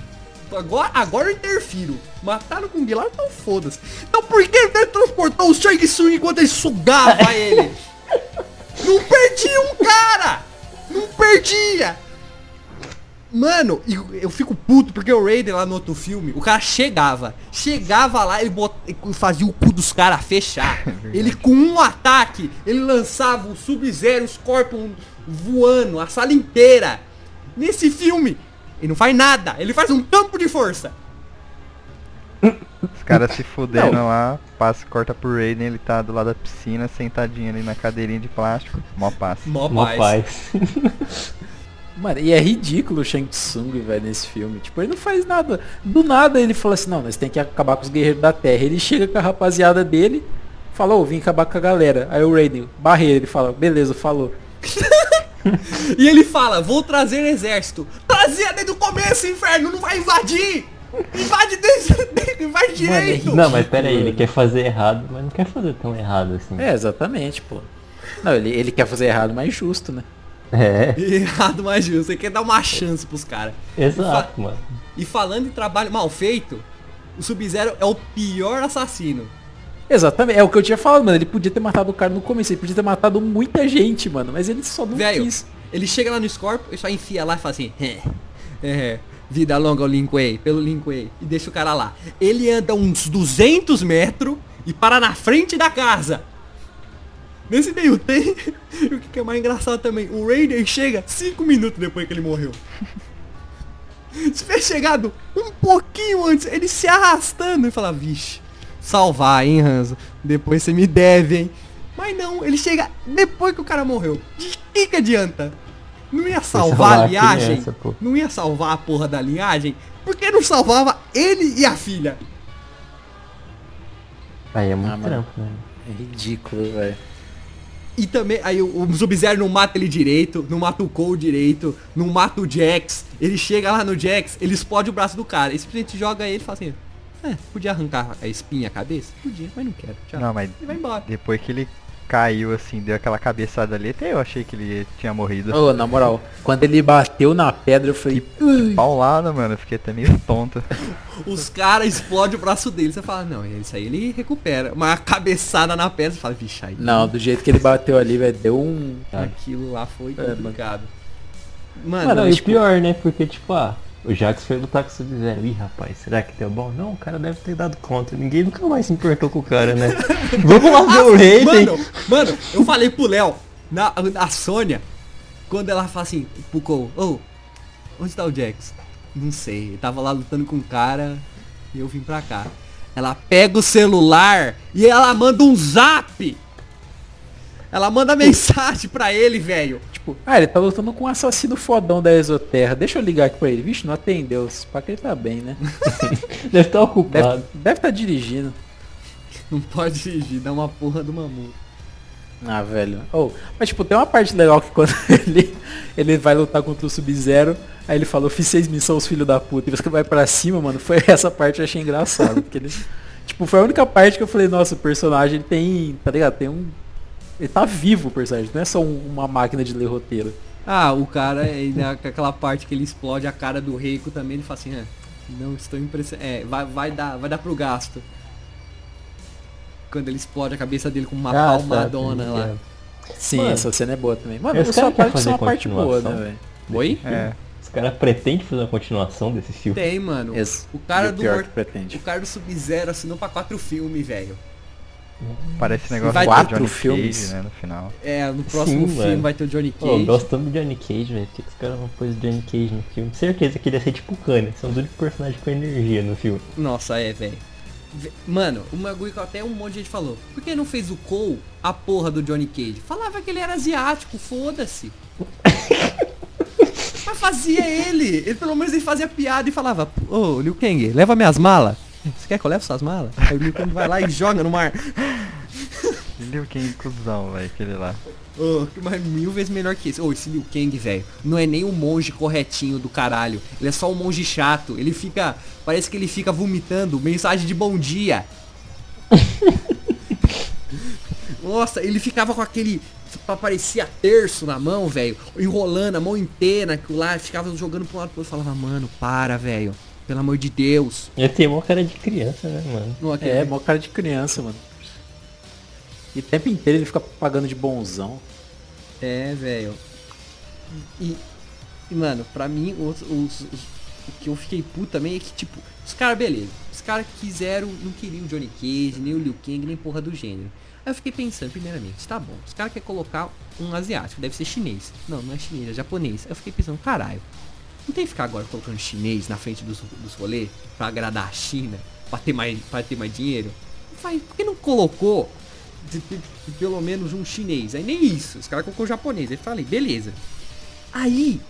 Agora, agora eu interfiro. Mataram o Kung Lao, então foda-se. Então por que ele transportou o Shang Tsung enquanto ele sugava ele? Não perdia um cara! Não perdia! Mano, e eu fico puto porque o Raiden lá no outro filme, o cara chegava. Chegava lá, bot... ele fazia o cu dos caras fechar. ele com um ataque, ele lançava o Sub-Zero, os Scorpion voando, a sala inteira. Nesse filme, ele não faz nada, ele faz um campo de força. Os caras se fudendo lá, passa, corta pro Raiden, ele tá do lado da piscina, sentadinho ali na cadeirinha de plástico, mó passa. Mó Mó paz. Mano, e é ridículo o Shang Tsung, velho, nesse filme. Tipo, ele não faz nada. Do nada ele fala assim, não, nós tem que acabar com os guerreiros da Terra. Ele chega com a rapaziada dele, falou, vim acabar com a galera. Aí o Raiden, barreira, ele fala, beleza, falou. E ele fala, vou trazer exército. Trazia desde o começo, inferno, não vai invadir! Invade desde, desde invade direito! Não, mas pera aí, ele quer fazer errado, mas não quer fazer tão errado assim. É, exatamente, pô. Não, ele, ele quer fazer errado, mas justo, né? É, Errado, mas justo. Você quer dar uma chance pros caras. exato, mano. E falando em trabalho mal feito, o Sub-Zero é o pior assassino. Exatamente, é o que eu tinha falado, mano. Ele podia ter matado o cara no começo, ele podia ter matado muita gente, mano. Mas ele só não Velho, quis. ele chega lá no Scorpio e só enfia lá e fala assim, é, é, vida longa ao Lin Kuei, pelo Lin Kuei, e deixa o cara lá. Ele anda uns 200 metros e para na frente da casa. Nesse meio tem, o que é mais engraçado também, o Raider chega 5 minutos depois que ele morreu. Se tivesse chegado um pouquinho antes, ele se arrastando e fala, vixe, salvar, hein, Hanzo? Depois você me deve, hein? Mas não, ele chega depois que o cara morreu. De que que adianta? Não ia salvar a linhagem? criança. Não ia salvar a porra da linhagem? Por que não salvava ele e a filha? Aí é muito Ah, mano. trampo, né? É ridículo, velho. E também, aí o, o Sub-Zero não mata ele direito, não mata o Cole direito, não mata o Jax. Ele chega lá no Jax, ele explode o braço do cara. E simplesmente joga ele e fala assim, é, podia arrancar a espinha, a cabeça? Podia, mas não quero. Tchau. Não, mas E vai embora. depois que ele caiu assim, deu aquela cabeçada ali, até eu achei que ele tinha morrido. Ô, na moral, quando ele bateu na pedra, eu falei, "Ui". Paulada, mano, eu fiquei até meio tonto. Os caras explodem o braço dele. Você fala, não, isso aí ele recupera. Uma cabeçada na pedra, você fala, vixe, aí. Não, do jeito que ele bateu ali, velho, deu um. Aquilo lá foi É, complicado. Mano, Mano, e o tipo, pior, né? Porque, tipo, ah, o Jax foi lutar com o Sub-Zero. Ih, rapaz, será que deu bom? Não, o cara deve ter dado conta. Ninguém nunca mais se importou com o cara, né? Vamos lá ver o Raiden. Mano, mano, eu falei pro Léo, na, a Sônia, quando ela fala assim, pro Cole, ô, onde tá o Jax? Não sei, ele tava lá lutando com um cara e eu vim pra cá. Ela pega o celular e ela manda um zap. Ela manda mensagem pra ele, velho. Tipo, ah, ele tá lutando com um assassino fodão da Exoterra. Deixa eu ligar aqui pra ele. Vixe, não atendeu. Pra que ele tá bem, né? Deve estar ocupado. Deve, tá dirigindo. Não pode dirigir, dá uma porra do mamuto. Ah, velho. Oh, mas tipo, tem uma parte legal que quando ele, ele vai lutar contra o Sub-Zero, aí ele falou, fiz seis missões, filho da puta. E você vai pra cima, mano, foi essa parte que eu achei engraçado. Porque ele. Tipo, foi a única parte que eu falei, nossa, o personagem ele tem. Tá ligado? Tem um. Ele tá vivo o personagem, não é só um- uma máquina de ler roteiro. Ah, o cara, ele, aquela parte que ele explode a cara do Reiko também, ele fala assim, é, não estou impressionado. É, vai, vai, dar, vai dar pro gasto. Quando ele explode a cabeça dele com uma Ah, tá, palmadona sim, lá. é. Sim, Mano, essa cena é boa também. Mano, essa quer parte, fazer é uma parte boa, né, velho? Oi? É. Os caras pretendem fazer uma continuação desse filme. Tem, mano. Esse- O cara do pretende. O cara do Sub-Zero assinou pra quatro filmes, velho. Parece negócio Vai do quatro Johnny filmes. Cage, né, no final. É, no próximo Sim, filme mano. vai ter o Johnny Pô, Cage. gostamos de Johnny Cage, velho. Por que que os caras não pôs o Johnny Cage no filme? Certeza que ele ia ser tipo o Kanye. São os únicos personagens com energia no filme. Nossa, é, velho. Ve- Mano, o bagulho que até um monte de gente falou. Por que não fez o Cole a porra do Johnny Cage? Falava que ele era asiático, foda-se. Mas fazia ele. Ele pelo menos ele fazia piada e falava, ô Liu Kang, leva minhas malas. Você quer que eu leve suas malas? Aí o Liu Kang vai lá e joga no mar. Liu Kang cuzão, velho, aquele lá. Oh, mas mil vezes melhor que esse. Ô, esse Liu Kang, velho, não é nem o monge corretinho do caralho. Ele é só um monge chato. Ele fica. Parece que ele fica vomitando mensagem de bom dia. Nossa, ele ficava com aquele. Parecia terço na mão, velho. Enrolando a mão inteira, que lá ficava jogando pro lado pro outro. Falava, mano, para, velho. Pelo amor de Deus. Ele tem uma cara de criança, né, mano? Não, aquele- É, mó cara de criança, mano. E o tempo inteiro ele fica pagando de bonzão. É, velho. E, e, mano, pra mim, os, os- os- o que eu fiquei puto também é que, tipo, os caras, beleza. Os caras quiseram, não queriam o Johnny Cage, nem o Liu Kang, nem porra do gênero. Aí eu fiquei pensando, primeiramente, tá bom, os caras querem colocar um asiático, deve ser chinês. Não, não é chinês, é japonês. Aí eu fiquei pensando, caralho, não tem que ficar agora colocando chinês na frente dos, dos rolês pra agradar a China, pra ter mais, pra ter mais dinheiro? Faz, por que não colocou de- de- de pelo menos um chinês? Aí nem isso, os caras colocou japonês. Aí falei, beleza. Aí,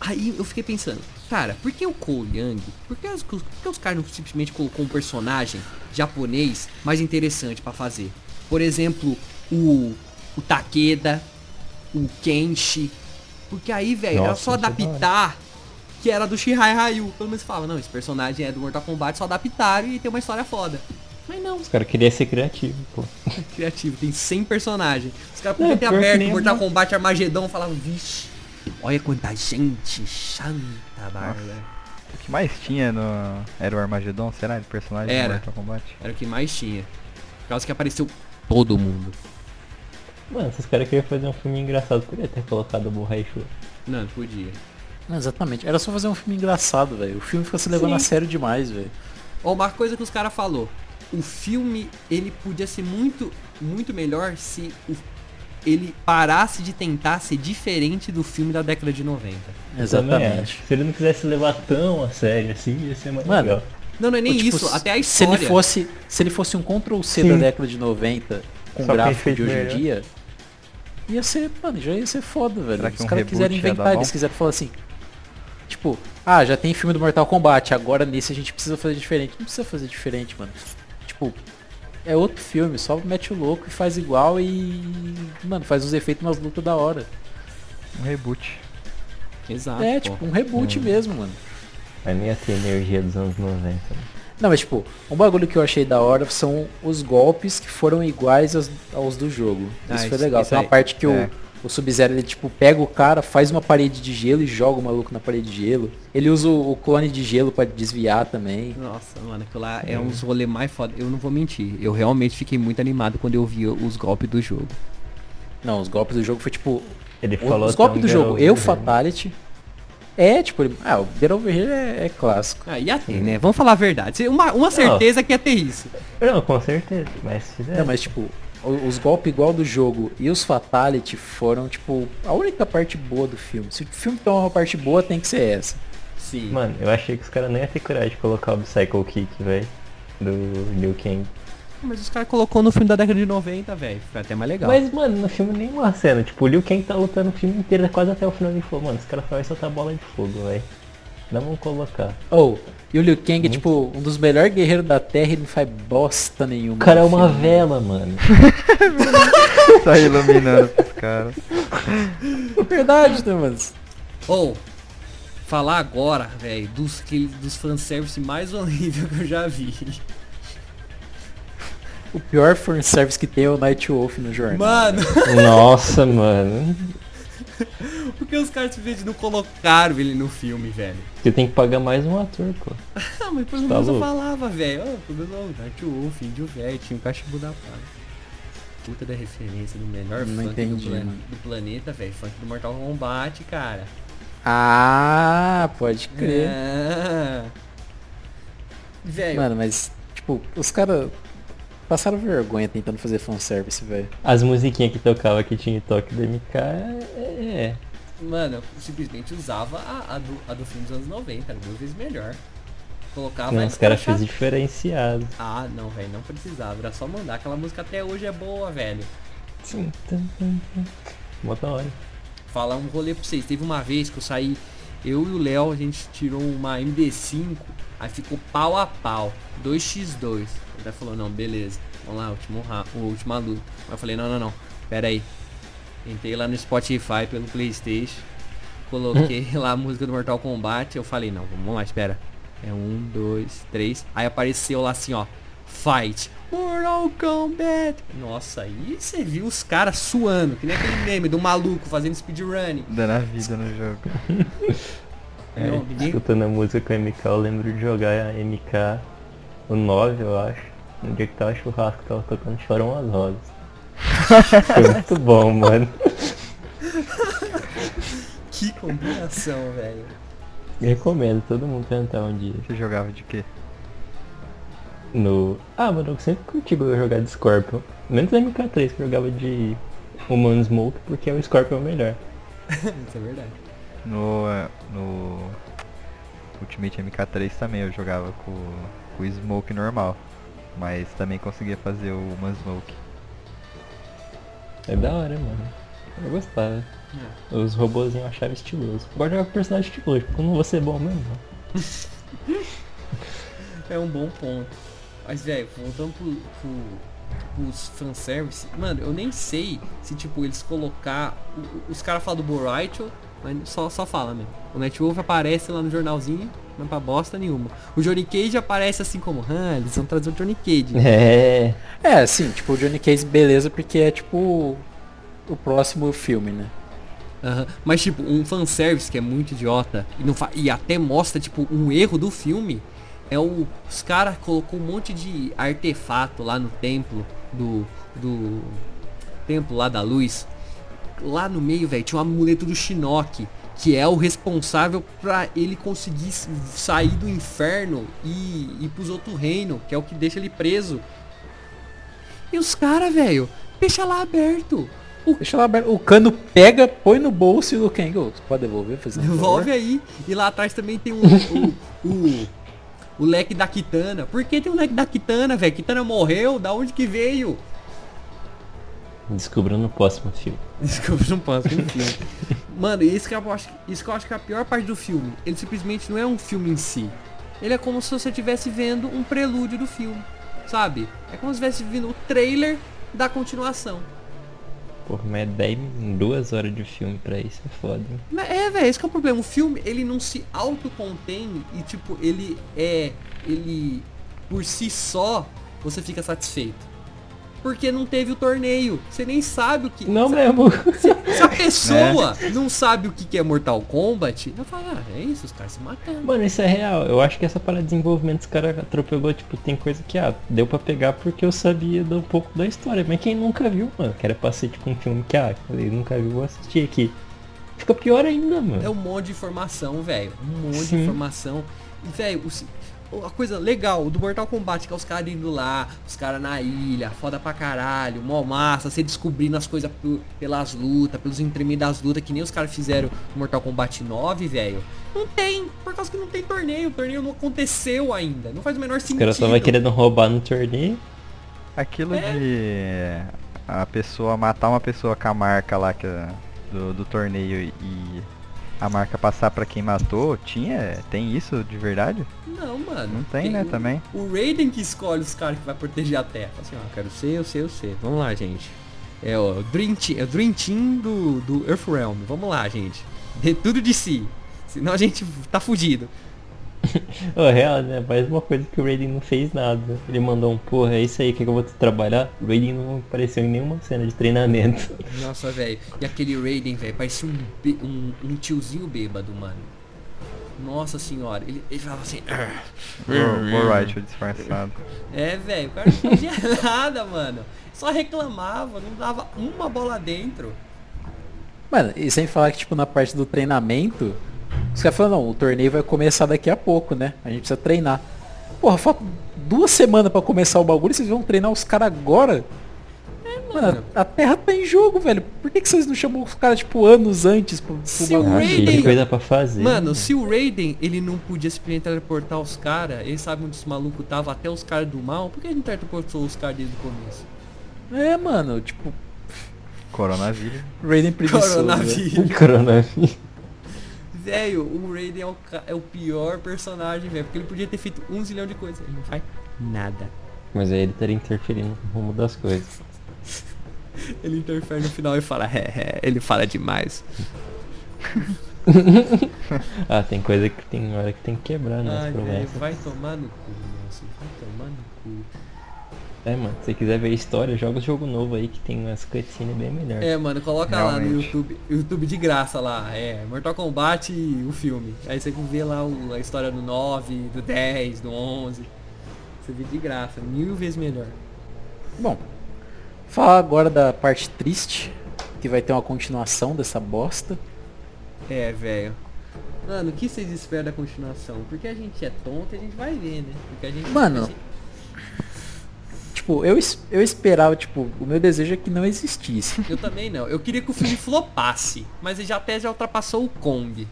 aí eu fiquei pensando, cara, por que o Cole Young? Por que os, por que os caras não simplesmente colocou um personagem japonês mais interessante pra fazer? Por exemplo, o, o Takeda, o Kenshi. Porque aí, velho, era só é adaptar que era do Shihai Ryu. Pelo menos fala, não, esse personagem é do Mortal Kombat, só adaptaram e tem uma história foda. Mas não, Os caras queriam ser criativos, pô. criativo, tem 100 personagens. Os caras podiam ter aberto é Mortal bom. Kombat Armagedon e falavam, vixe, olha quanta gente, chanta barba. O que mais tinha no. Era o Armagedon, será? De personagem Era. do Mortal Kombat? Era o que mais tinha. Por causa que apareceu todo mundo. Mano, se os caras queriam fazer um filme engraçado, podia ter colocado o Borrachu. Não, não podia. Não, exatamente. Era só fazer um filme engraçado, velho. O filme fica se levando Sim. a sério demais, velho. Ó, uma coisa que os caras falou. O filme, ele podia ser muito, muito melhor se o- ele parasse de tentar ser diferente do filme da década de 90. Também Exatamente. Se ele não quisesse levar tão a sério assim, ia ser mais Mano, legal. Não, não é nem Ou, tipo, isso, até a Se história. ele fosse, se ele fosse um Ctrl C Sim. da década de 90 com Só gráfico de hoje em dia, ia ser, mano, já ia ser foda, velho. Será que Os um caras reboot quiserem inventar, eles quiserem falar assim, tipo, ah, já tem filme do Mortal Kombat, agora nesse a gente precisa fazer diferente. Não precisa fazer diferente, mano. Tipo, é outro filme, só mete o louco e faz igual e, mano, faz uns efeitos umas lutas da hora. Um reboot. Exato. é, pô. tipo, um reboot mesmo, mano. Mas nem ia ter energia dos anos 90. Não, mas tipo, um bagulho que eu achei da hora são os golpes que foram iguais aos, aos do jogo. Ah, isso foi isso- legal. isso Tem uma aí. parte que É. o, o Sub-Zero ele tipo pega o cara, faz uma parede de gelo e joga o maluco na parede de gelo. Ele usa o, o clone de gelo pra desviar também. Nossa, mano, aquilo lá é uns rolê mais foda. Eu não vou mentir. Eu realmente fiquei muito animado quando eu vi os golpes do jogo. Não, os golpes do jogo foi tipo. Ele o- falou os golpes do jogo, eu né? Fatality. É, tipo, ele- ah, o Get Over Here é, é clássico. Ah, ia ter, né? Vamos falar a verdade. Uma, uma certeza que ia ter isso. Não, com certeza. Mas se fizer. Não, mas tipo, os golpes igual do jogo e os Fatality foram, tipo, a única parte boa do filme. Se o filme tem uma parte boa, tem que ser essa. Sim. Mano, eu achei que os caras nem iam ter coragem de colocar o Psycho Kick, velho. Do Liu Kang. Mas os caras colocou no filme da década de 90, velho. Foi até mais legal. Mas, mano, no filme nenhuma cena. Tipo, o Liu Kang tá lutando o filme inteiro, quase até o final. Ele falou, mano, os caras só vai soltar bola de fogo, velho. Não vamos colocar. Ou, e o Liu Kang é, tipo, um dos melhores guerreiros da Terra e não faz bosta nenhuma. O cara é uma filme. vela, mano. tá iluminando os caras. Verdade, né, mano? Ou, falar agora, velho, dos, que- dos fanservice mais horrível que eu já vi. O pior fanservice que tem é o Night Wolf no jornal. Mano, Nossa, mano. por que os caras simplesmente não colocaram ele no filme, velho? Você tem que pagar mais um ator, pô. Ah, mas pelo Tá menos eu falava, velho. Ó, pelo menos ó, Dark Wolf, Índio velho, tinha o cachimbo da paz. Puta da referência do melhor Não funk do, entendi, plan- mano. do planeta, velho. Funk do Mortal Kombat, cara. Ah, pode crer. É. Velho, Mano, mas, tipo, os caras passaram vergonha tentando fazer fanservice, velho. As musiquinhas que tocava que tinha toque do MK é. é. Mano, eu simplesmente usava a, a do, a do filme dos anos 90, era duas vezes melhor. Colocava Não, os caras fez diferenciado. Ah, não, velho, não precisava, era só mandar. Aquela música até hoje é boa, velho. Sim. Mó da hora. Falar um rolê pra vocês. Teve uma vez que eu saí, eu e o Léo, a gente tirou uma MD5 Aí ficou pau a pau. 2x2. Ele até falou, não, beleza. Vamos lá, último, o último luta. Aí eu falei, não, não, não. Pera aí. Entrei lá no Spotify pelo Playstation. Coloquei lá a música do Mortal Kombat. Eu falei, não, vamos lá, espera. É um, dois, três. Aí apareceu lá assim, ó. Fight. Mortal Kombat. Nossa, aí você viu os caras suando. Que nem aquele meme do maluco fazendo speedrunning. Dando a vida no jogo. É, Não, ninguém- escutando a música com a MK, eu lembro de jogar a MK, o 9, eu acho. No dia que tava churrasco, tava tocando Choram as Rosas. Foi muito bom, mano. Que combinação, velho. Recomendo todo mundo tentar um dia. Você jogava de quê? No. Ah, mano, eu sempre curti jogar de Scorpion. Menos a MK3 que eu jogava de Human Smoke, porque o Scorpion é o melhor. Isso é verdade. No, eh, no Ultimate MK3 também eu jogava com o Smoke normal. Mas também conseguia fazer o One Smoke. É da hora, mano. Eu gostava. Os robôzinhos eu achava estiloso. De jogar com personagem estiloso, porque eu não vou ser bom mesmo. É um bom ponto. Mas, velho, voltando pro, pro, pros fanservice, mano, eu nem sei se, tipo, eles colocar... Os caras falam do Boraicho, mas só, só fala mesmo. O Nightwolf aparece lá no jornalzinho, não é pra bosta nenhuma. O Johnny Cage aparece assim como, ah, eles vão trazer o Johnny Cage. É. É, sim, tipo, o Johnny Case beleza porque é tipo o próximo filme, né? Aham. Mas tipo, um fanservice que é muito idiota e, não fa- e até mostra tipo um erro do filme é o os caras colocou um monte de artefato lá no templo do do templo lá da luz. Lá no meio, velho, tinha um amuleto do Shinnok, que é o responsável pra ele conseguir sair do inferno e ir pros outros reinos, que é o que deixa ele preso. E os caras, velho, deixa lá aberto. O Deixa lá aberto. O cano pega, põe no bolso e o você pode devolver, fazendo um Devolve favor? aí. E lá atrás também tem um, o, o, o leque da Kitana. Por que tem o leque da Kitana, velho? Kitana morreu? Da onde que veio? Descubra no próximo filme. Posso no filme. Mano, isso que, eu acho, isso que eu acho que é a pior parte do filme. Ele simplesmente não é um filme em si. Ele é como se você estivesse vendo um prelúdio do filme. Sabe? É como se estivesse vendo o trailer da continuação. Porra, mas é 10, duas horas de filme pra isso, é foda. Mas É, velho, esse que é o problema. O filme, ele não se autocontém e, tipo, ele é. Ele. Por si só, você fica satisfeito. Porque não teve o torneio. Você nem sabe o que. Não se, mesmo. se- se a pessoa não sabe o que que é Mortal Kombat, eu falo, ah, é isso, os caras se matando. Mano, isso é real. Eu acho que essa parada de desenvolvimento, os caras atropelou, tipo, tem coisa que, ah, deu pra pegar porque eu sabia de um pouco da história. Mas quem nunca viu, mano, que era pra ser tipo um filme que, ah, falei, nunca viu, vou assistir aqui. Fica pior ainda, mano. É um monte de informação, velho. Um monte de Sim. informação. E, velho, a coisa legal do Mortal Kombat, que é os caras indo lá, os caras na ilha, foda pra caralho, mó massa, você descobrindo as coisas pe- pelas lutas, pelos entremeios das lutas, que nem os caras fizeram no Mortal Kombat 9, velho. Não tem, por causa que não tem torneio. O torneio não aconteceu ainda. Não faz o menor Os sentido. caras tava querendo roubar no torneio. Aquilo de a pessoa matar uma pessoa com a marca lá que é do, do torneio e a marca passar pra quem matou, tinha? Tem isso de verdade? Não, mano. Não tem, né, o- também. O Raiden que escolhe os caras que vai proteger a Terra. Assim, ó, quero ser, eu sei, eu sei. Vamos lá, gente. É o Dream Team, é o Dream Team do, do Earthrealm. Vamos lá, gente. Dê tudo de si. Senão a gente tá fudido. Ô, real, né? Mais uma coisa que o Raiden não fez nada. Ele mandou um, porra, é isso aí que eu vou trabalhar. O Raiden não apareceu em nenhuma cena de treinamento. Nossa, velho. E aquele Raiden, velho, parecia um, um, um tiozinho bêbado, mano. Nossa senhora. Ele, ele falava assim... "Arr". Morite disfarçado. É, velho. O cara não fazia nada, mano. Só reclamava, não dava uma bola dentro. Mano, e sem falar que, tipo, na parte do treinamento, os caras falam, não, o torneio vai começar daqui a pouco, né? A gente precisa treinar. Porra, falta duas semanas pra começar o bagulho e vocês vão treinar os caras agora? Mano, a Terra tá em jogo, velho. Por que, que vocês não chamam os caras, tipo, anos antes pro, pro Se o bagulho? Ah, Raiden- de coisa pra fazer. Mano, né? se o Raiden ele não podia simplesmente teleportar os caras, ele sabe onde os malucos tava, até os caras do mal, por que ele não teleportou os caras desde o começo? É, mano, tipo, Coronavírus. Raiden preguiçoso. velho. Coronavírus. Coronavírus. Velho, o Raiden é o, é o pior personagem, velho. Porque ele podia ter feito um zilhão de coisas. Ele não faz nada. Mas aí ele estaria interferindo no rumo das coisas. Ele interfere no final e fala, é, é, ele fala demais. Ah, tem coisa que tem hora que tem que quebrar, né? Promessas. vai tomar no cu, nossa, vai tomar no cu. É, mano, se você quiser ver a história, joga o jogo novo aí que tem umas cutscenes bem melhores. É, mano, coloca lá no Realmente. YouTube, YouTube de graça lá, é, Mortal Kombat e o filme. Aí você vê lá o- a história do 9, do 10, do 11. Você vê de graça, mil vezes melhor. Bom, falar agora da parte triste, que vai ter uma continuação dessa bosta. É, velho. Mano, o que vocês esperam da continuação? Porque a gente é tonto e a gente vai ver, né? Porque a gente Mano. a gente- Tipo, eu, eu esperava, tipo, o meu desejo é que não existisse. Eu também não. Eu queria que o filme flopasse, mas ele já até já ultrapassou o Kong.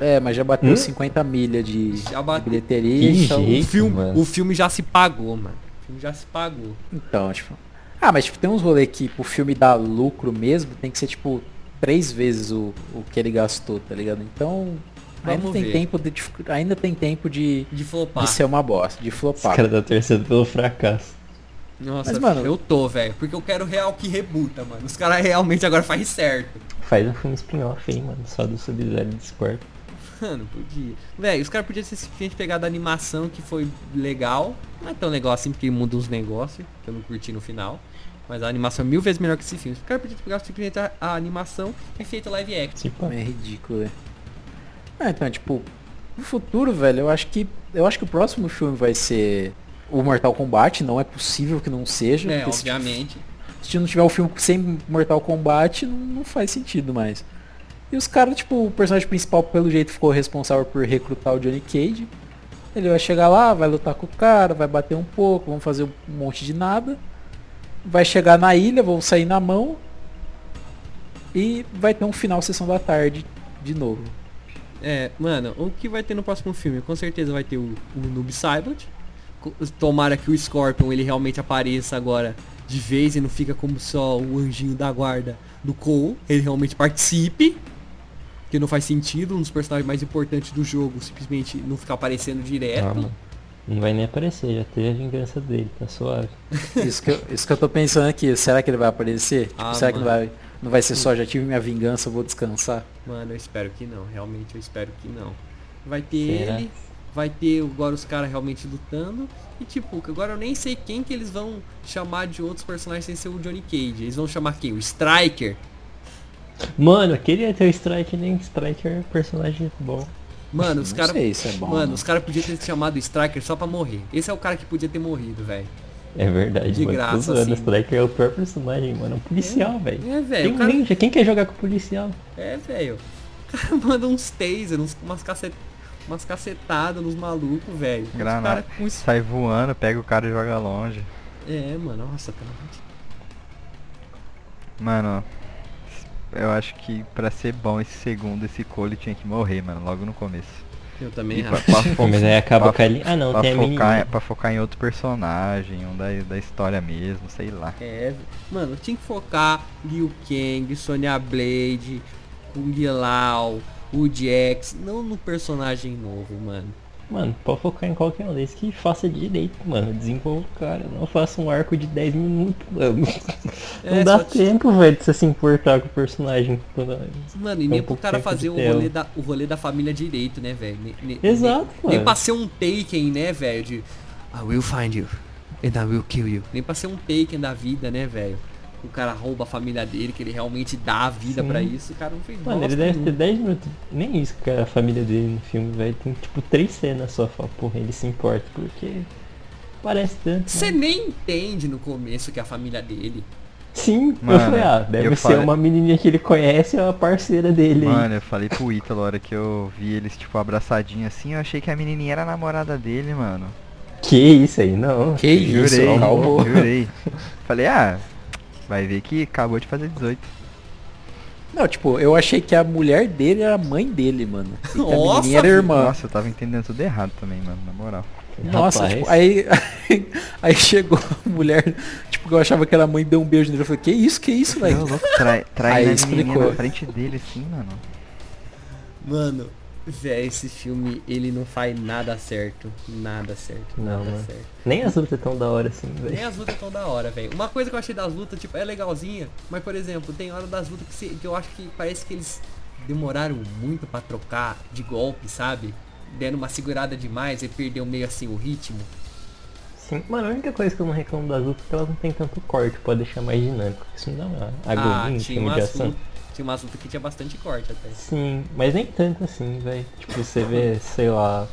É, mas já bateu Hum? 50 milha de, Já de bilheteria, Que então... jeito. O filme, mano. o filme já se pagou, mano. O filme já se pagou. Então, tipo... Ah, mas tipo, tem uns rolês que pro filme dar lucro mesmo, tem que ser, tipo, três vezes o, o que ele gastou, tá ligado? Então, ainda tem, tempo de, ainda tem tempo de, De flopar. de ser uma bosta, de Os flopar. caras da torcida pelo fracasso. Nossa, Mas, mano- eu tô, velho. Porque eu quero real que rebuta, mano. Os caras realmente agora fazem certo. Faz um filme spin-off aí, mano, só do Sub-Zero e Scorpion. Mano, podia. Velho, os caras podiam ter simplesmente pegado a animação que foi legal. Não é tão legal assim porque muda uns negócios, que eu não curti no final. Mas a animação é mil vezes melhor que esse filme. Os caras podiam ter pegado simplesmente a, a animação e feito live action. Tipo, É ridículo, velho. Ah, então, tipo, no futuro, velho, eu acho que. Eu acho que o próximo filme vai ser o Mortal Kombat, não é possível que não seja. É, porque se, obviamente. se não tiver o filme sem Mortal Kombat, não, não faz sentido mais. E os caras, tipo, o personagem principal, pelo jeito, ficou responsável por recrutar o Johnny Cage. Ele vai chegar lá, vai lutar com o cara, vai bater um pouco, vão fazer um monte de nada. Vai chegar na ilha, vão sair na mão. E vai ter um final sessão da tarde de novo. É, mano, o que vai ter no próximo filme? Com certeza vai ter o, o Noob Saibot. Tomara que o Scorpion ele realmente apareça agora de vez e não fica como só o anjinho da guarda do Cole. Ele realmente participe. Que não faz sentido, um dos personagens mais importantes do jogo simplesmente não ficar aparecendo direto. ah, não vai nem aparecer, já teve a vingança dele, tá suave. Isso que, eu, isso que eu tô pensando aqui, será que ele vai aparecer? Tipo, Ah, será que não mano. vai, não vai ser só, já tive minha vingança, vou descansar? Mano, eu espero que não, realmente eu espero que não. Vai ter Será? ele, vai ter agora os caras realmente lutando. E tipo, agora eu nem sei quem que eles vão chamar de outros personagens sem ser o Johnny Cage. Eles vão chamar quem? O Striker? Mano, queria ter o Strike, nem Striker é personagem bom. Mano, os caras. é bom. Mano, não. os caras podiam ter chamado o Striker só pra morrer. Esse é o cara que podia ter morrido, velho. É verdade, De mano. graça, assim. O Striker é o pior personagem, mano. É um policial, velho. É, velho. Tem o um cara... ninja, quem quer jogar com policial? É, velho. O cara manda uns taser, uns, umas, cacet... umas cacetadas nos malucos, velho. Granada. cara com isso. Sai voando, pega o cara e joga longe. É, mano, nossa, pelo amor de Mano, eu acho que pra ser bom esse segundo, esse Cole tinha que morrer, mano, logo no começo. Eu também E pra, acho. pra fo- Mas aí acaba pra- com a linha. Ah não, pra tem a focar, menininha. pra focar em outro personagem, um da, da história mesmo, sei lá. É, mano, tinha que focar Liu Kang, Sonya Blade, Kung Lao, o Jax, não no personagem novo, mano. Mano, pode focar em qualquer um desses que faça direito, mano. Desenvolva o cara. Não faça um arco de 10 minutos, mano. É, não dá só te- tempo, velho, de você se importar com o personagem. toda- Mano, e É nem um pro cara tempo fazer o rolê, da, o rolê da família direito, né, velho? Exato, nem, nem mano. pra ser um Taken, né, velho? De I will find you and I will kill you. Nem pra ser um Taken da vida, né, velho? O cara rouba a família dele, que ele realmente dá a vida pra isso. O cara não fez Mano, ele deve ter nenhuma. 10 minutos. Nem isso que a família dele no filme, velho. Tem tipo três cenas só. Fala, porra, ele se importa. Porque parece tanto. Você mano. nem entende no começo que é a família dele. Sim, eu Mano, falei, ah, deve eu ser falei- uma menininha que ele conhece, é a parceira dele. aí. Mano, eu falei pro Ítalo a hora que eu vi eles, tipo, abraçadinho assim, eu achei que a menininha era a namorada dele, mano. Que isso aí, não. Que isso, Jurei, calma. jurei. Falei, ah, vai ver que acabou de fazer 18. Não, tipo, eu achei que a mulher dele era a mãe dele, mano. E que a Nossa, era a irmã. Nossa, eu tava entendendo tudo errado também, mano, na moral. Nossa, Rapaz. tipo, aí, aí chegou a mulher, tipo, que eu achava que era a mãe deu um beijo nele. Eu falei, que isso, que isso, velho? trai, trai Aí a menininha explicou. na frente dele assim, mano. Mano, Véi, esse filme, ele não faz nada certo. Nada certo. Não, nada mano. certo. Nem as lutas tão da hora assim, Nem velho. as lutas tão da hora, velho. Uma coisa que eu achei das lutas, tipo, é legalzinha, mas por exemplo, tem hora das lutas que, se- que eu acho que parece que eles demoraram muito pra trocar de golpe, sabe? Dando uma segurada demais e perdeu meio assim o ritmo. Sim. Mano, a única coisa que eu não reclamo das lutas é que elas não tem tanto corte, pode deixar mais dinâmico. Isso me dá uma agonia Ah, tinha umas. Umas lutas que tinha bastante corte até. Sim, mas nem tanto assim, velho. Tipo, você vê, sei lá.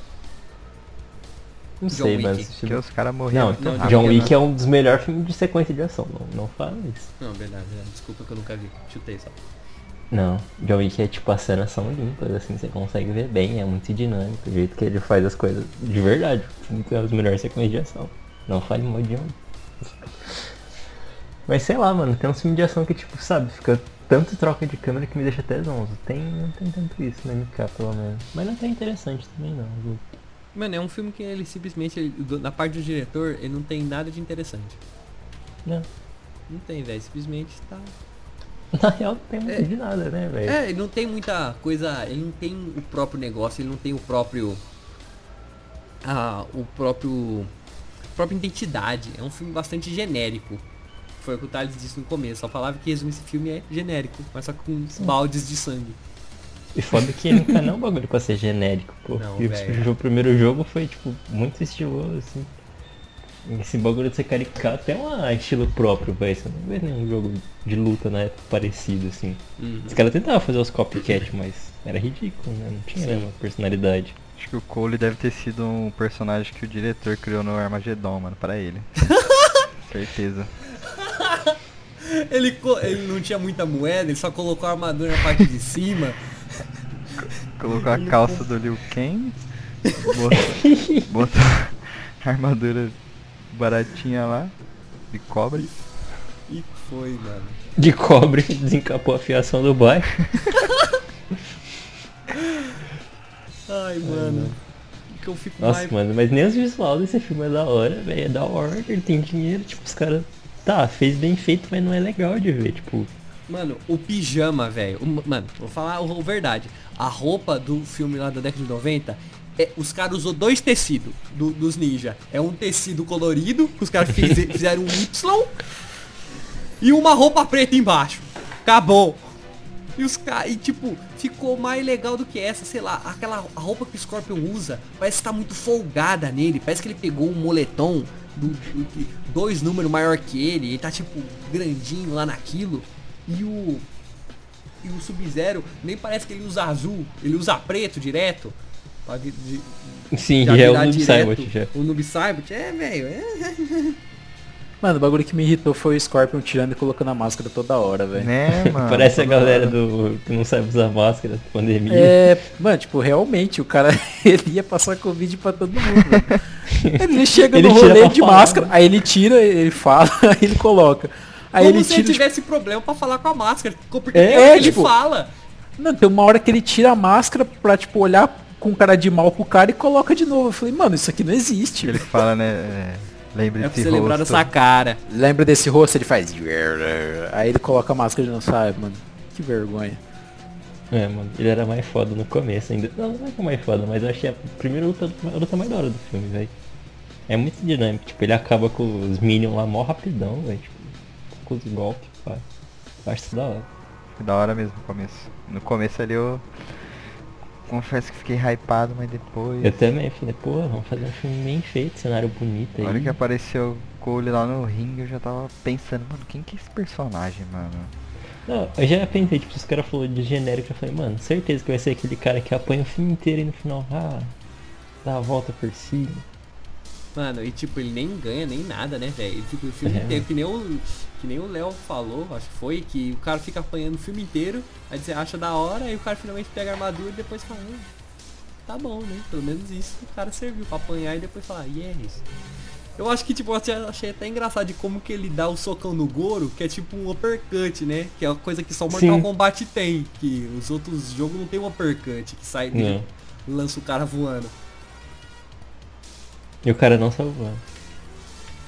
Não John sei, Wick. mas. Tipo, os caras morriam não, não. John? Wick é um dos melhores filmes de sequência de ação. Não, não fala isso. Não, verdade, verdade. Desculpa que eu nunca vi. Chutei só. Não, John Wick é tipo, as cenas são limpas, assim, você consegue ver bem, é muito dinâmico, o jeito que ele faz as coisas de verdade. É os melhores sequências de ação. Não fale mal de John Wick. Mas sei lá, mano, tem um filme de ação que, tipo, sabe, fica tanto troca de câmera que me deixa até zonzo. Tem, não tem tanto isso no MK, pelo menos. Mas não tá interessante também não, viu? Mano, é um filme que ele simplesmente, ele- do- na parte do diretor, ele não tem nada de interessante. Não. Não tem, velho. Simplesmente tá. Na real não tem muito É. de nada, né, velho? É, ele não tem muita coisa. Ele não tem o próprio negócio, ele não tem o próprio. Ah, o próprio. própria identidade. É um filme bastante genérico. Foi o que o Thales disse no começo. Só falava que resume esse filme é genérico, mas só com baldes de sangue. E foda que MK não é um bagulho pra ser genérico, pô. Não, e o primeiro jogo foi, tipo, muito estiloso, assim. Esse bagulho de ser caricato é um estilo próprio, velho. Você não vê nenhum jogo de luta na época parecido, assim. Uhum. Os caras tentavam fazer os copycat, mas era ridículo, né? Não tinha nenhuma personalidade. Acho que o Cole deve ter sido um personagem que o diretor criou no Armageddon, mano, pra ele. Certeza. Ele, ele não tinha muita moeda, ele só colocou a armadura na parte de cima. Colocou a calça do Liu Kang, botou, botou a armadura baratinha lá, de cobre. E foi, mano. De cobre, desencapou a fiação do baixo. Ai, mano. Que eu fico Nossa, mais. mano, mas nem os visual desse filme é da hora, velho. É da hora, ele tem dinheiro, tipo, os caras. Tá, fez bem feito, mas não é legal de ver, tipo. Mano, o pijama, velho. Mano, vou falar o verdade. A roupa do filme lá da década de 90, é, os caras usou dois tecidos do- dos ninja. É um tecido colorido, que os caras fize- fizeram um Y, e uma roupa preta embaixo. Acabou. E os caras, e tipo, ficou mais legal do que essa, sei lá, aquela a roupa que o Scorpion usa, parece que tá muito folgada nele, parece que ele pegou um moletom dois números maior que ele, e tá tipo grandinho lá naquilo. E o e o Sub-Zero nem parece que ele usa azul, ele usa preto direto. De- de- Sim, já é o Noob. Saibot já. O Noob Saibot, é, velho, é. Mano, o bagulho que me irritou foi o Scorpion tirando e colocando a máscara toda hora, velho. Né, mano? Parece a galera hora. do que não sabe usar máscara pandemia. É, mano, tipo, realmente, o cara, ele ia passar Covid pra todo mundo, velho. Ele chega Ele no rolê de falar, máscara, né? aí ele tira, ele fala, aí ele coloca. Aí Como ele se tira, ele tipo, tivesse problema pra falar com a máscara. Porque É, é, ele tipo- fala. Não, tem uma hora que ele tira a máscara pra, tipo, olhar com cara de mal pro cara e coloca de novo. Eu falei, mano, isso aqui não existe. Ele fala, né? Lembre desse você lembrar rosto. dessa cara. Lembra desse rosto? Ele faz. Aí ele coloca a máscara de não sabe, mano. Que vergonha. É, mano, ele era mais foda no começo ainda. Não, não é que é mais foda, mas eu achei a primeira luta, a luta mais da hora do filme, velho. É muito dinâmico, tipo, ele acaba com os minions lá mó rapidão, velho. Tipo, com os golpes, pá. Eu acho isso da hora. Foi da hora mesmo no começo. No começo ali eu confesso que fiquei hypado, mas depois. Eu também falei, pô, vamos fazer um filme bem feito, cenário bonito Na hora aí. que apareceu o Cole lá no ringue, eu já tava pensando, mano, quem que é esse personagem, mano? Não, eu já pensei, tipo, se os caras falaram de genérico, eu falei, mano, certeza que vai ser aquele cara que apanha o filme inteiro e no final, ah, dá a volta por cima. Mano, e tipo, ele nem ganha nem nada, né, velho? Ele fica o filme É. inteiro, que nem o. Que nem o Léo falou, acho que foi, que o cara fica apanhando o filme inteiro, aí você acha da hora, aí o cara finalmente pega a armadura e depois fala, "Hum, tá bom, né? Pelo menos isso o cara serviu pra apanhar e depois falar, yes. Eu acho que, tipo, eu achei- até engraçado de como que ele dá o socão no Goro, que é tipo um uppercut, né? Que é uma coisa que só o Mortal Sim. Kombat tem, que os outros jogos não tem um uppercut, que sai dele, lança o cara voando. E o cara não salvou.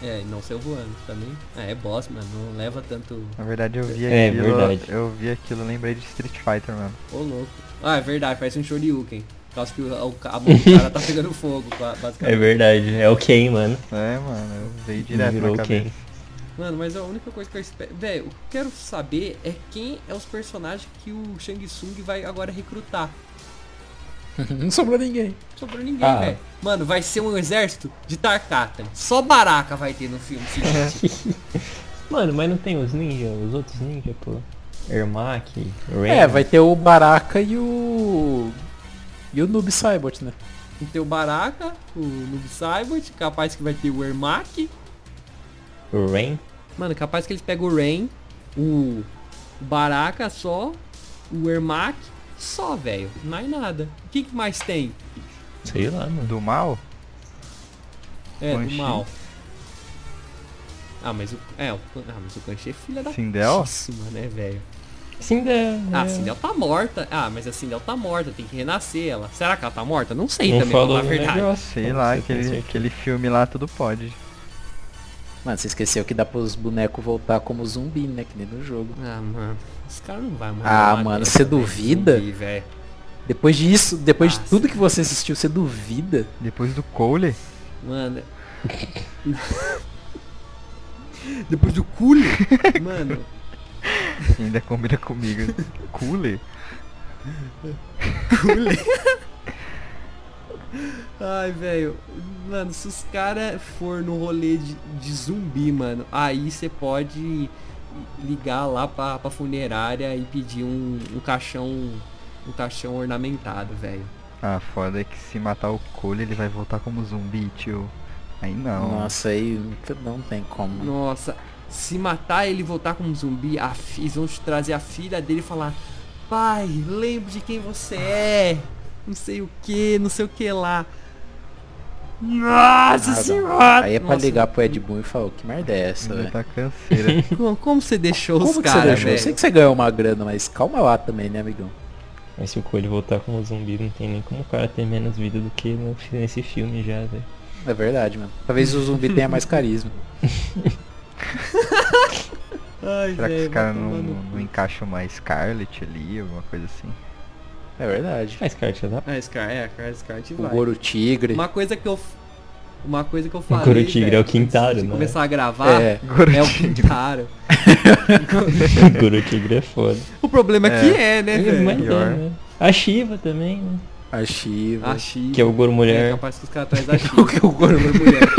É, e não saiu voando também. É, é boss, mano, não leva tanto. Na verdade eu vi É, aquilo. verdade. Eu vi aquilo, lembrei de Street Fighter, mano. Ô louco. Ah, é verdade, parece um Shoryuken. Por causa que o, o, a mão do cara tá pegando fogo, É basicamente. verdade, é o Ken, mano. É, mano, veio direto Virou na quem? cabeça. Mano, mas a única coisa que eu espero. Velho, o que eu quero saber é quem é os personagens que o Shang Tsung vai agora recrutar. Não sobrou ninguém. Sobrou ninguém, Ah. velho. Mano, vai ser um exército de Tarkatan. Só Baraka vai ter no filme seguinte. Mano, mas não tem os ninjas, os outros ninjas, pô. Ermac, Rain. É, vai ter o Baraka e o. E o Noob Saibot, né? Tem que ter o Baraka, o Noob Saibot, capaz que vai ter o Ermac. O Rain. Mano, capaz que eles pegam o Rain, o o Baraka só, o Ermac, só, velho. Mais nada. O que, que mais tem? Sei lá, mano. Do mal? É, Quan do mal. Ah, mas o. É, o, ah, mas o Chi é filha da Sindel? putíssima, né, velho? Sindel. Ah, a é. Sindel tá morta. Ah, mas a Sindel tá morta, tem que renascer ela. Será que ela tá morta? Não sei Não também, falou falar a verdade. negócio. Sei Como lá, aquele, aquele filme lá tudo pode. Mano, você esqueceu que dá pros bonecos voltar como zumbi, né? Que nem no jogo. Ah, mano. Os caras não vão Ah, mano, você duvida? velho. Depois disso, depois Ah, de tudo que você assistiu, você duvida? Depois do Cole, Mano. Depois do culo, mano. ainda combina comigo. Cole? Ai, velho. Mano, se os caras for no rolê de, de zumbi, mano, aí você pode ligar lá pra, pra funerária e pedir um, um caixão. Um caixão ornamentado, velho. Ah, foda é que se matar o Cole ele vai voltar como zumbi, tio. Aí não. Nossa, aí não tem como. Nossa, se matar ele voltar como zumbi, a fi- eles vão te trazer a filha dele e falar Pai, lembro de quem você é. Não sei o que, não sei o que lá. Nossa Ah, senhora! Aí é pra Nossa, ligar pro Ed Boon e falar, que merda é essa, velho? tá canseira. Como, como você deixou Como os que você caras, deixou? Eu velho? sei que você ganhou uma grana, mas calma lá também, né, amigão? Mas se o coelho voltar como zumbi, não tem nem como o cara ter menos vida do que no- nesse filme já, velho. É verdade, mano. Talvez o zumbi tenha mais carisma. Ai, Será que velho, os caras não, não encaixam mais Scarlet ali, alguma coisa assim? É verdade. Mas Kart dá Ah, Scar, é, Scar, Scar te O vai. Goro Tigre. Uma coisa que eu... Uma coisa que eu falei, Goro Tigre velho, é o Quintaro, né? começar a gravar, É. é, o Quintaro. o Guru Tigre é foda. O problema é que é, né, É, velho? é, pior. né? A Shiva também, né? A Shiva. A Chiva. Que é o Goro É Mulher. capaz que os caras atrás da O Chiva. que o Goro é mulher.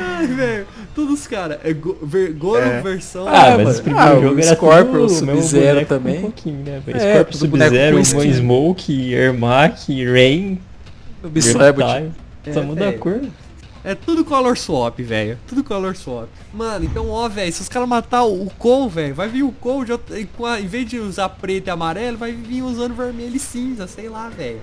Ai, velho. Todos os caras. É go, ver, Goro É. versão. Ah, Ah, mas mano. o primeiro Ah, jogo era Scorpion, Sub-Zero também. Um pouquinho, né? É, Scorpion, Sub-Zero, One. Smoke, Ermac, Rain, O Bisabot. Reptile. Só É, muda a velho. cor. É tudo color swap, velho. Tudo color swap. Mano, então, ó, velho, se os caras matar o, o Con, velho, vai vir o em com a- em vez de usar preto e amarelo, vai vir usando vermelho e cinza, sei lá, velho.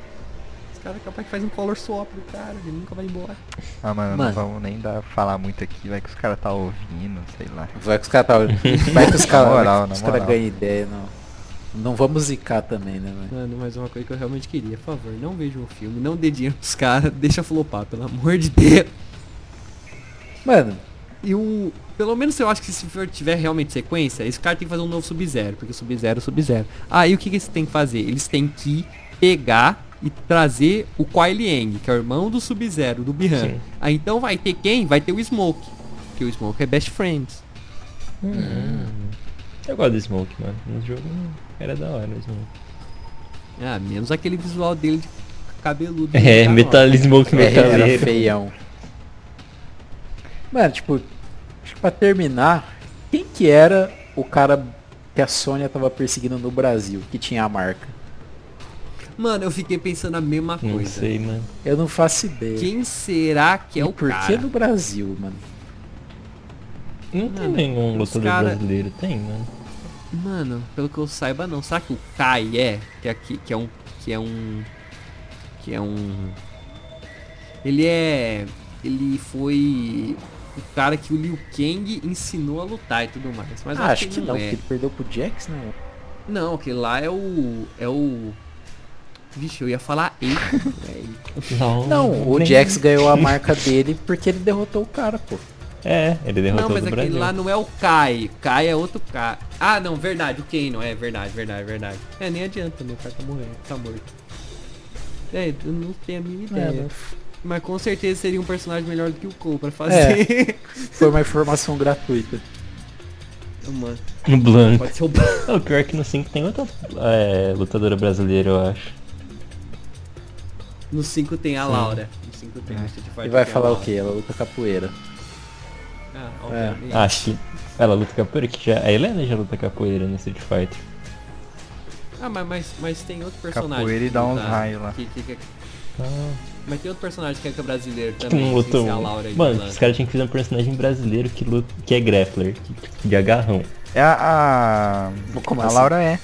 Os caras capaz que faz um color swap do cara, ele nunca vai embora. Ah, mano, Mano. não vamos nem dar, falar muito aqui, vai que os caras tá ouvindo, sei lá. Vai que os caras tá... Vai que os caras moral, vai que na os cara ganham ideia, não. Não vamos zicar também, né, velho? Mano, mas uma coisa que eu realmente queria, por favor, não vejam o filme, não dê dinheiro pros caras, deixa flopar, pelo amor de Deus. Mano, E o. Pelo menos eu acho que se for, tiver realmente sequência, esse cara tem que fazer um novo Sub-Zero, porque o Sub-Zero é o Sub-Zero. Aí o que, que eles têm que fazer? Eles têm que pegar e trazer o Kuai Liang, que é o irmão do Sub-Zero, do Bihan. Sim. Aí então vai ter quem? Vai ter o Smoke. Que o Smoke é best friends. Eu gosto do Smoke, mano. No jogo era da hora o Smoke. Ah, menos aquele visual dele de cabeludo. É, Tá, Metal Smoke é, era metaleiro. feião. Mano, tipo, acho que pra terminar, quem que era o cara que a Sony tava perseguindo no Brasil, que tinha a marca? Mano, eu fiquei pensando a mesma Não coisa. sei, mano. Eu não faço ideia. Quem será que é E o por cara? que no Brasil, mano? Não tem Mano, nenhum lutador cara- brasileiro, tem, mano. Mano, pelo que eu saiba não. Será que o Kai é? Que, aqui, que é um. Que é um. Que é um. Ele é. Ele foi o cara que o Liu Kang ensinou a lutar e tudo mais. Mas eu ah, acho que não, é. porque ele perdeu pro Jax, né? Não, aquele lá é o. É o. Vixe, eu ia falar velho. Não, Não, o nem- Jax ganhou a marca dele porque ele derrotou o cara, pô. É, ele derrotou Não, mas o aquele Brasil. lá não é o Kai. Kai é outro Kai. Ah, não, verdade, o Kano. É verdade, verdade, verdade. É, nem adianta, meu pai tá morrendo, tá morto. É, eu não tenho a mínima É, ideia. mas Mas com certeza seria um personagem melhor do que o Cole pra fazer. foi uma informação gratuita. Mano, No Blanco. pode ser o O pior é que no 5 tem outra é, lutadora brasileira, eu acho. No 5 tem a Laura. No 5 tem no Street Fighter E vai a falar o quê? Ela luta capoeira. Ah, É. obviamente. Acho que ela luta capoeira, que já. A Helena já luta capoeira no Street Fighter. Ah, mas, mas, mas tem outro personagem. Capoeira e que dá uns raios lá. que- que- que- Ah, mas tem outro personagem que é brasileiro que também. não lutou. ser a Laura Mano, os caras tinham que fazer um personagem brasileiro que, luta, que é grappler, que, de agarrão. É a. Como a, a assim? Laura é.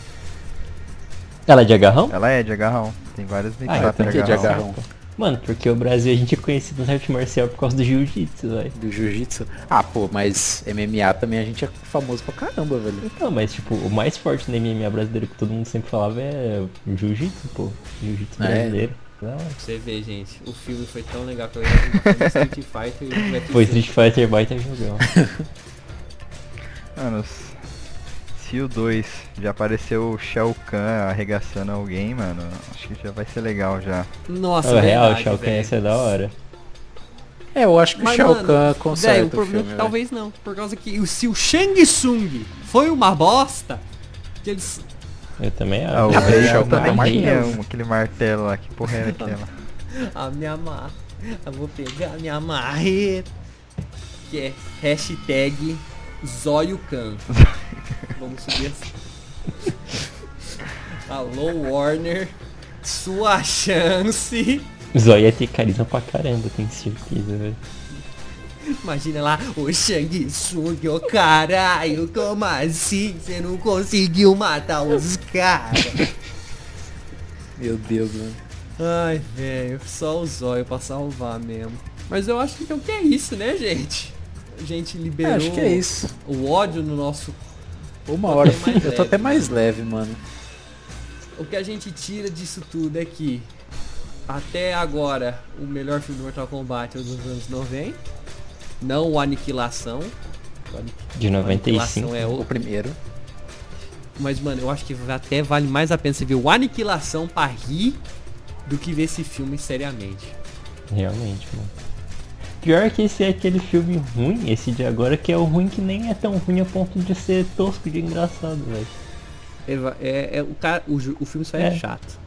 Ela é de agarrão? Ela é de agarrão. Tem várias Ah, mixadas então que é de agarrão? Mano, porque o Brasil a gente é conhecido na arte marcial por causa do jiu-jitsu, velho. Do jiu-jitsu. Ah, pô, mas MMA também a gente é famoso pra caramba, velho. Então, mas tipo, o mais forte no MMA brasileiro que todo mundo sempre falava é o jiu-jitsu, pô. Jiu-jitsu É. brasileiro. Não, Pra você ver, gente, o filme foi tão legal que eu ia no Street Fighter e o. Foi Street Fighter baita jogão. Mano, s- se o 2 já apareceu o Shao Kahn arregaçando alguém, mano, acho que já vai ser legal já. Nossa, É real, o Shao Kahn ia ser da hora. É, eu acho que Mas, o Shao mano, Kahn Velho, conserta o o problema é filme, que talvez não. Por causa que o- se o Shang Tsung foi uma bosta, que eles. Eu também Ah, o acho. Ah, mas Rei Shao Kahn também é um, aquele martelo lá, que porra era aquela? A minha ma... Eu vou pegar minha marreta. Que é hashtag Zóio Khan. Vamos subir assim. Alô Warner. Sua chance. Zóia ia ter carisma pra caramba, tenho certeza, velho. Imagina lá o Shang Tsung, ô caralho, como assim? Você não conseguiu matar os caras? Meu Deus, mano. Ai, velho, só o zóio pra salvar mesmo. Mas eu acho então que é isso, né, gente? A gente É, liberou acho que é isso. o ódio no nosso. Uma Tô hora. eu tô leve, até mais mano. leve, mano. O que a gente tira disso tudo é que até agora o melhor filme do Mortal Kombat é o dos anos 90. Não o Aniquilação. De o 95. Aniquilação é O o. primeiro. Mas, mano, eu acho que até vale mais a pena você ver o Aniquilação pra rir do que ver esse filme seriamente. Realmente, mano. Pior que esse é aquele filme ruim, esse de agora, que é o ruim que nem é tão ruim a ponto de ser tosco de engraçado, velho. É, é- o, cara, o, o filme só é, É. chato.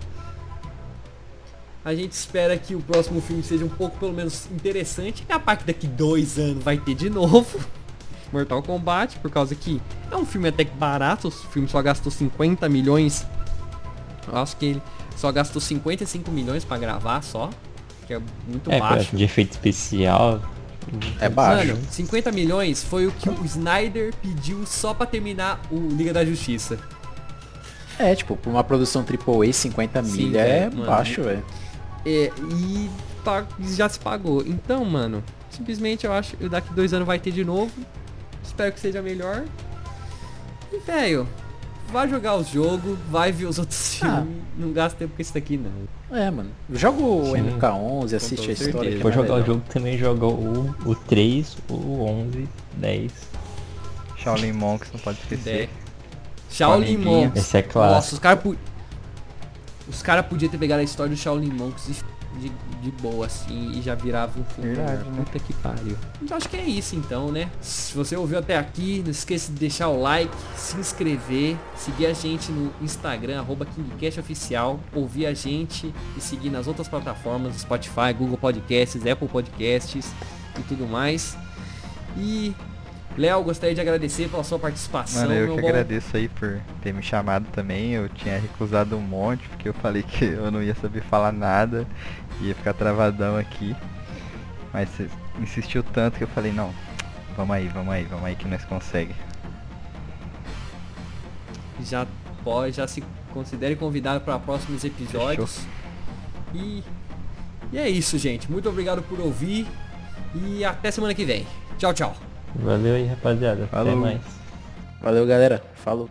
A gente espera que o próximo filme seja um pouco, pelo menos, interessante. A parte daqui dois anos vai ter de novo. Mortal Kombat, por causa que é um filme até que barato. O filme só gastou 50 milhões. Eu acho que ele só gastou 55 milhões pra gravar só. Que é muito É, baixo. de efeito especial. É baixo. Mano, 50 milhões foi o que o Snyder pediu só pra terminar o Liga da Justiça. É, tipo, pra uma produção AAA, 50 Sim, milha é mano. baixo, velho. É, e pa- já se pagou. Então, mano, simplesmente eu acho que daqui dois anos vai ter de novo. Espero que seja melhor. E, velho, vai jogar os jogos, vai ver os outros Ah. filmes. Não gasta tempo com isso daqui, não. É, mano. Joga o Sim. MK11, assiste a história. é mais jogar o jogo também joga o, o 3, o 11, 10. Shaolin Monks não pode esquecer. É. Shaolin amiguinho. Monks. Esse é clássico. Nossa, os caras Os caras podiam ter pegado a história do Shaolin Monks de, de, de boa, assim, e já virava um filme. Verdade, melhor. né? Puta que pariu. Então acho que é isso então, né? Se você ouviu até aqui, não esqueça de deixar o like, se inscrever, seguir a gente no Instagram, arroba KingCastOficial, ouvir a gente e seguir nas outras plataformas, Spotify, Google Podcasts, Apple Podcasts e tudo mais. E Léo, gostaria de agradecer pela sua participação. Mano, eu que bom. agradeço aí por ter me chamado também. Eu tinha recusado um monte, porque eu falei que eu não ia saber falar nada, ia ficar travadão aqui. Mas você insistiu tanto que eu falei, não, vamos aí, vamos aí, vamos aí que nós consegue. já pode, já se considere convidado para próximos episódios. E, e é isso, gente. Muito obrigado por ouvir e até semana que vem. Tchau, tchau. Valeu aí, rapaziada. Até Falou. mais. Valeu, galera. Falou.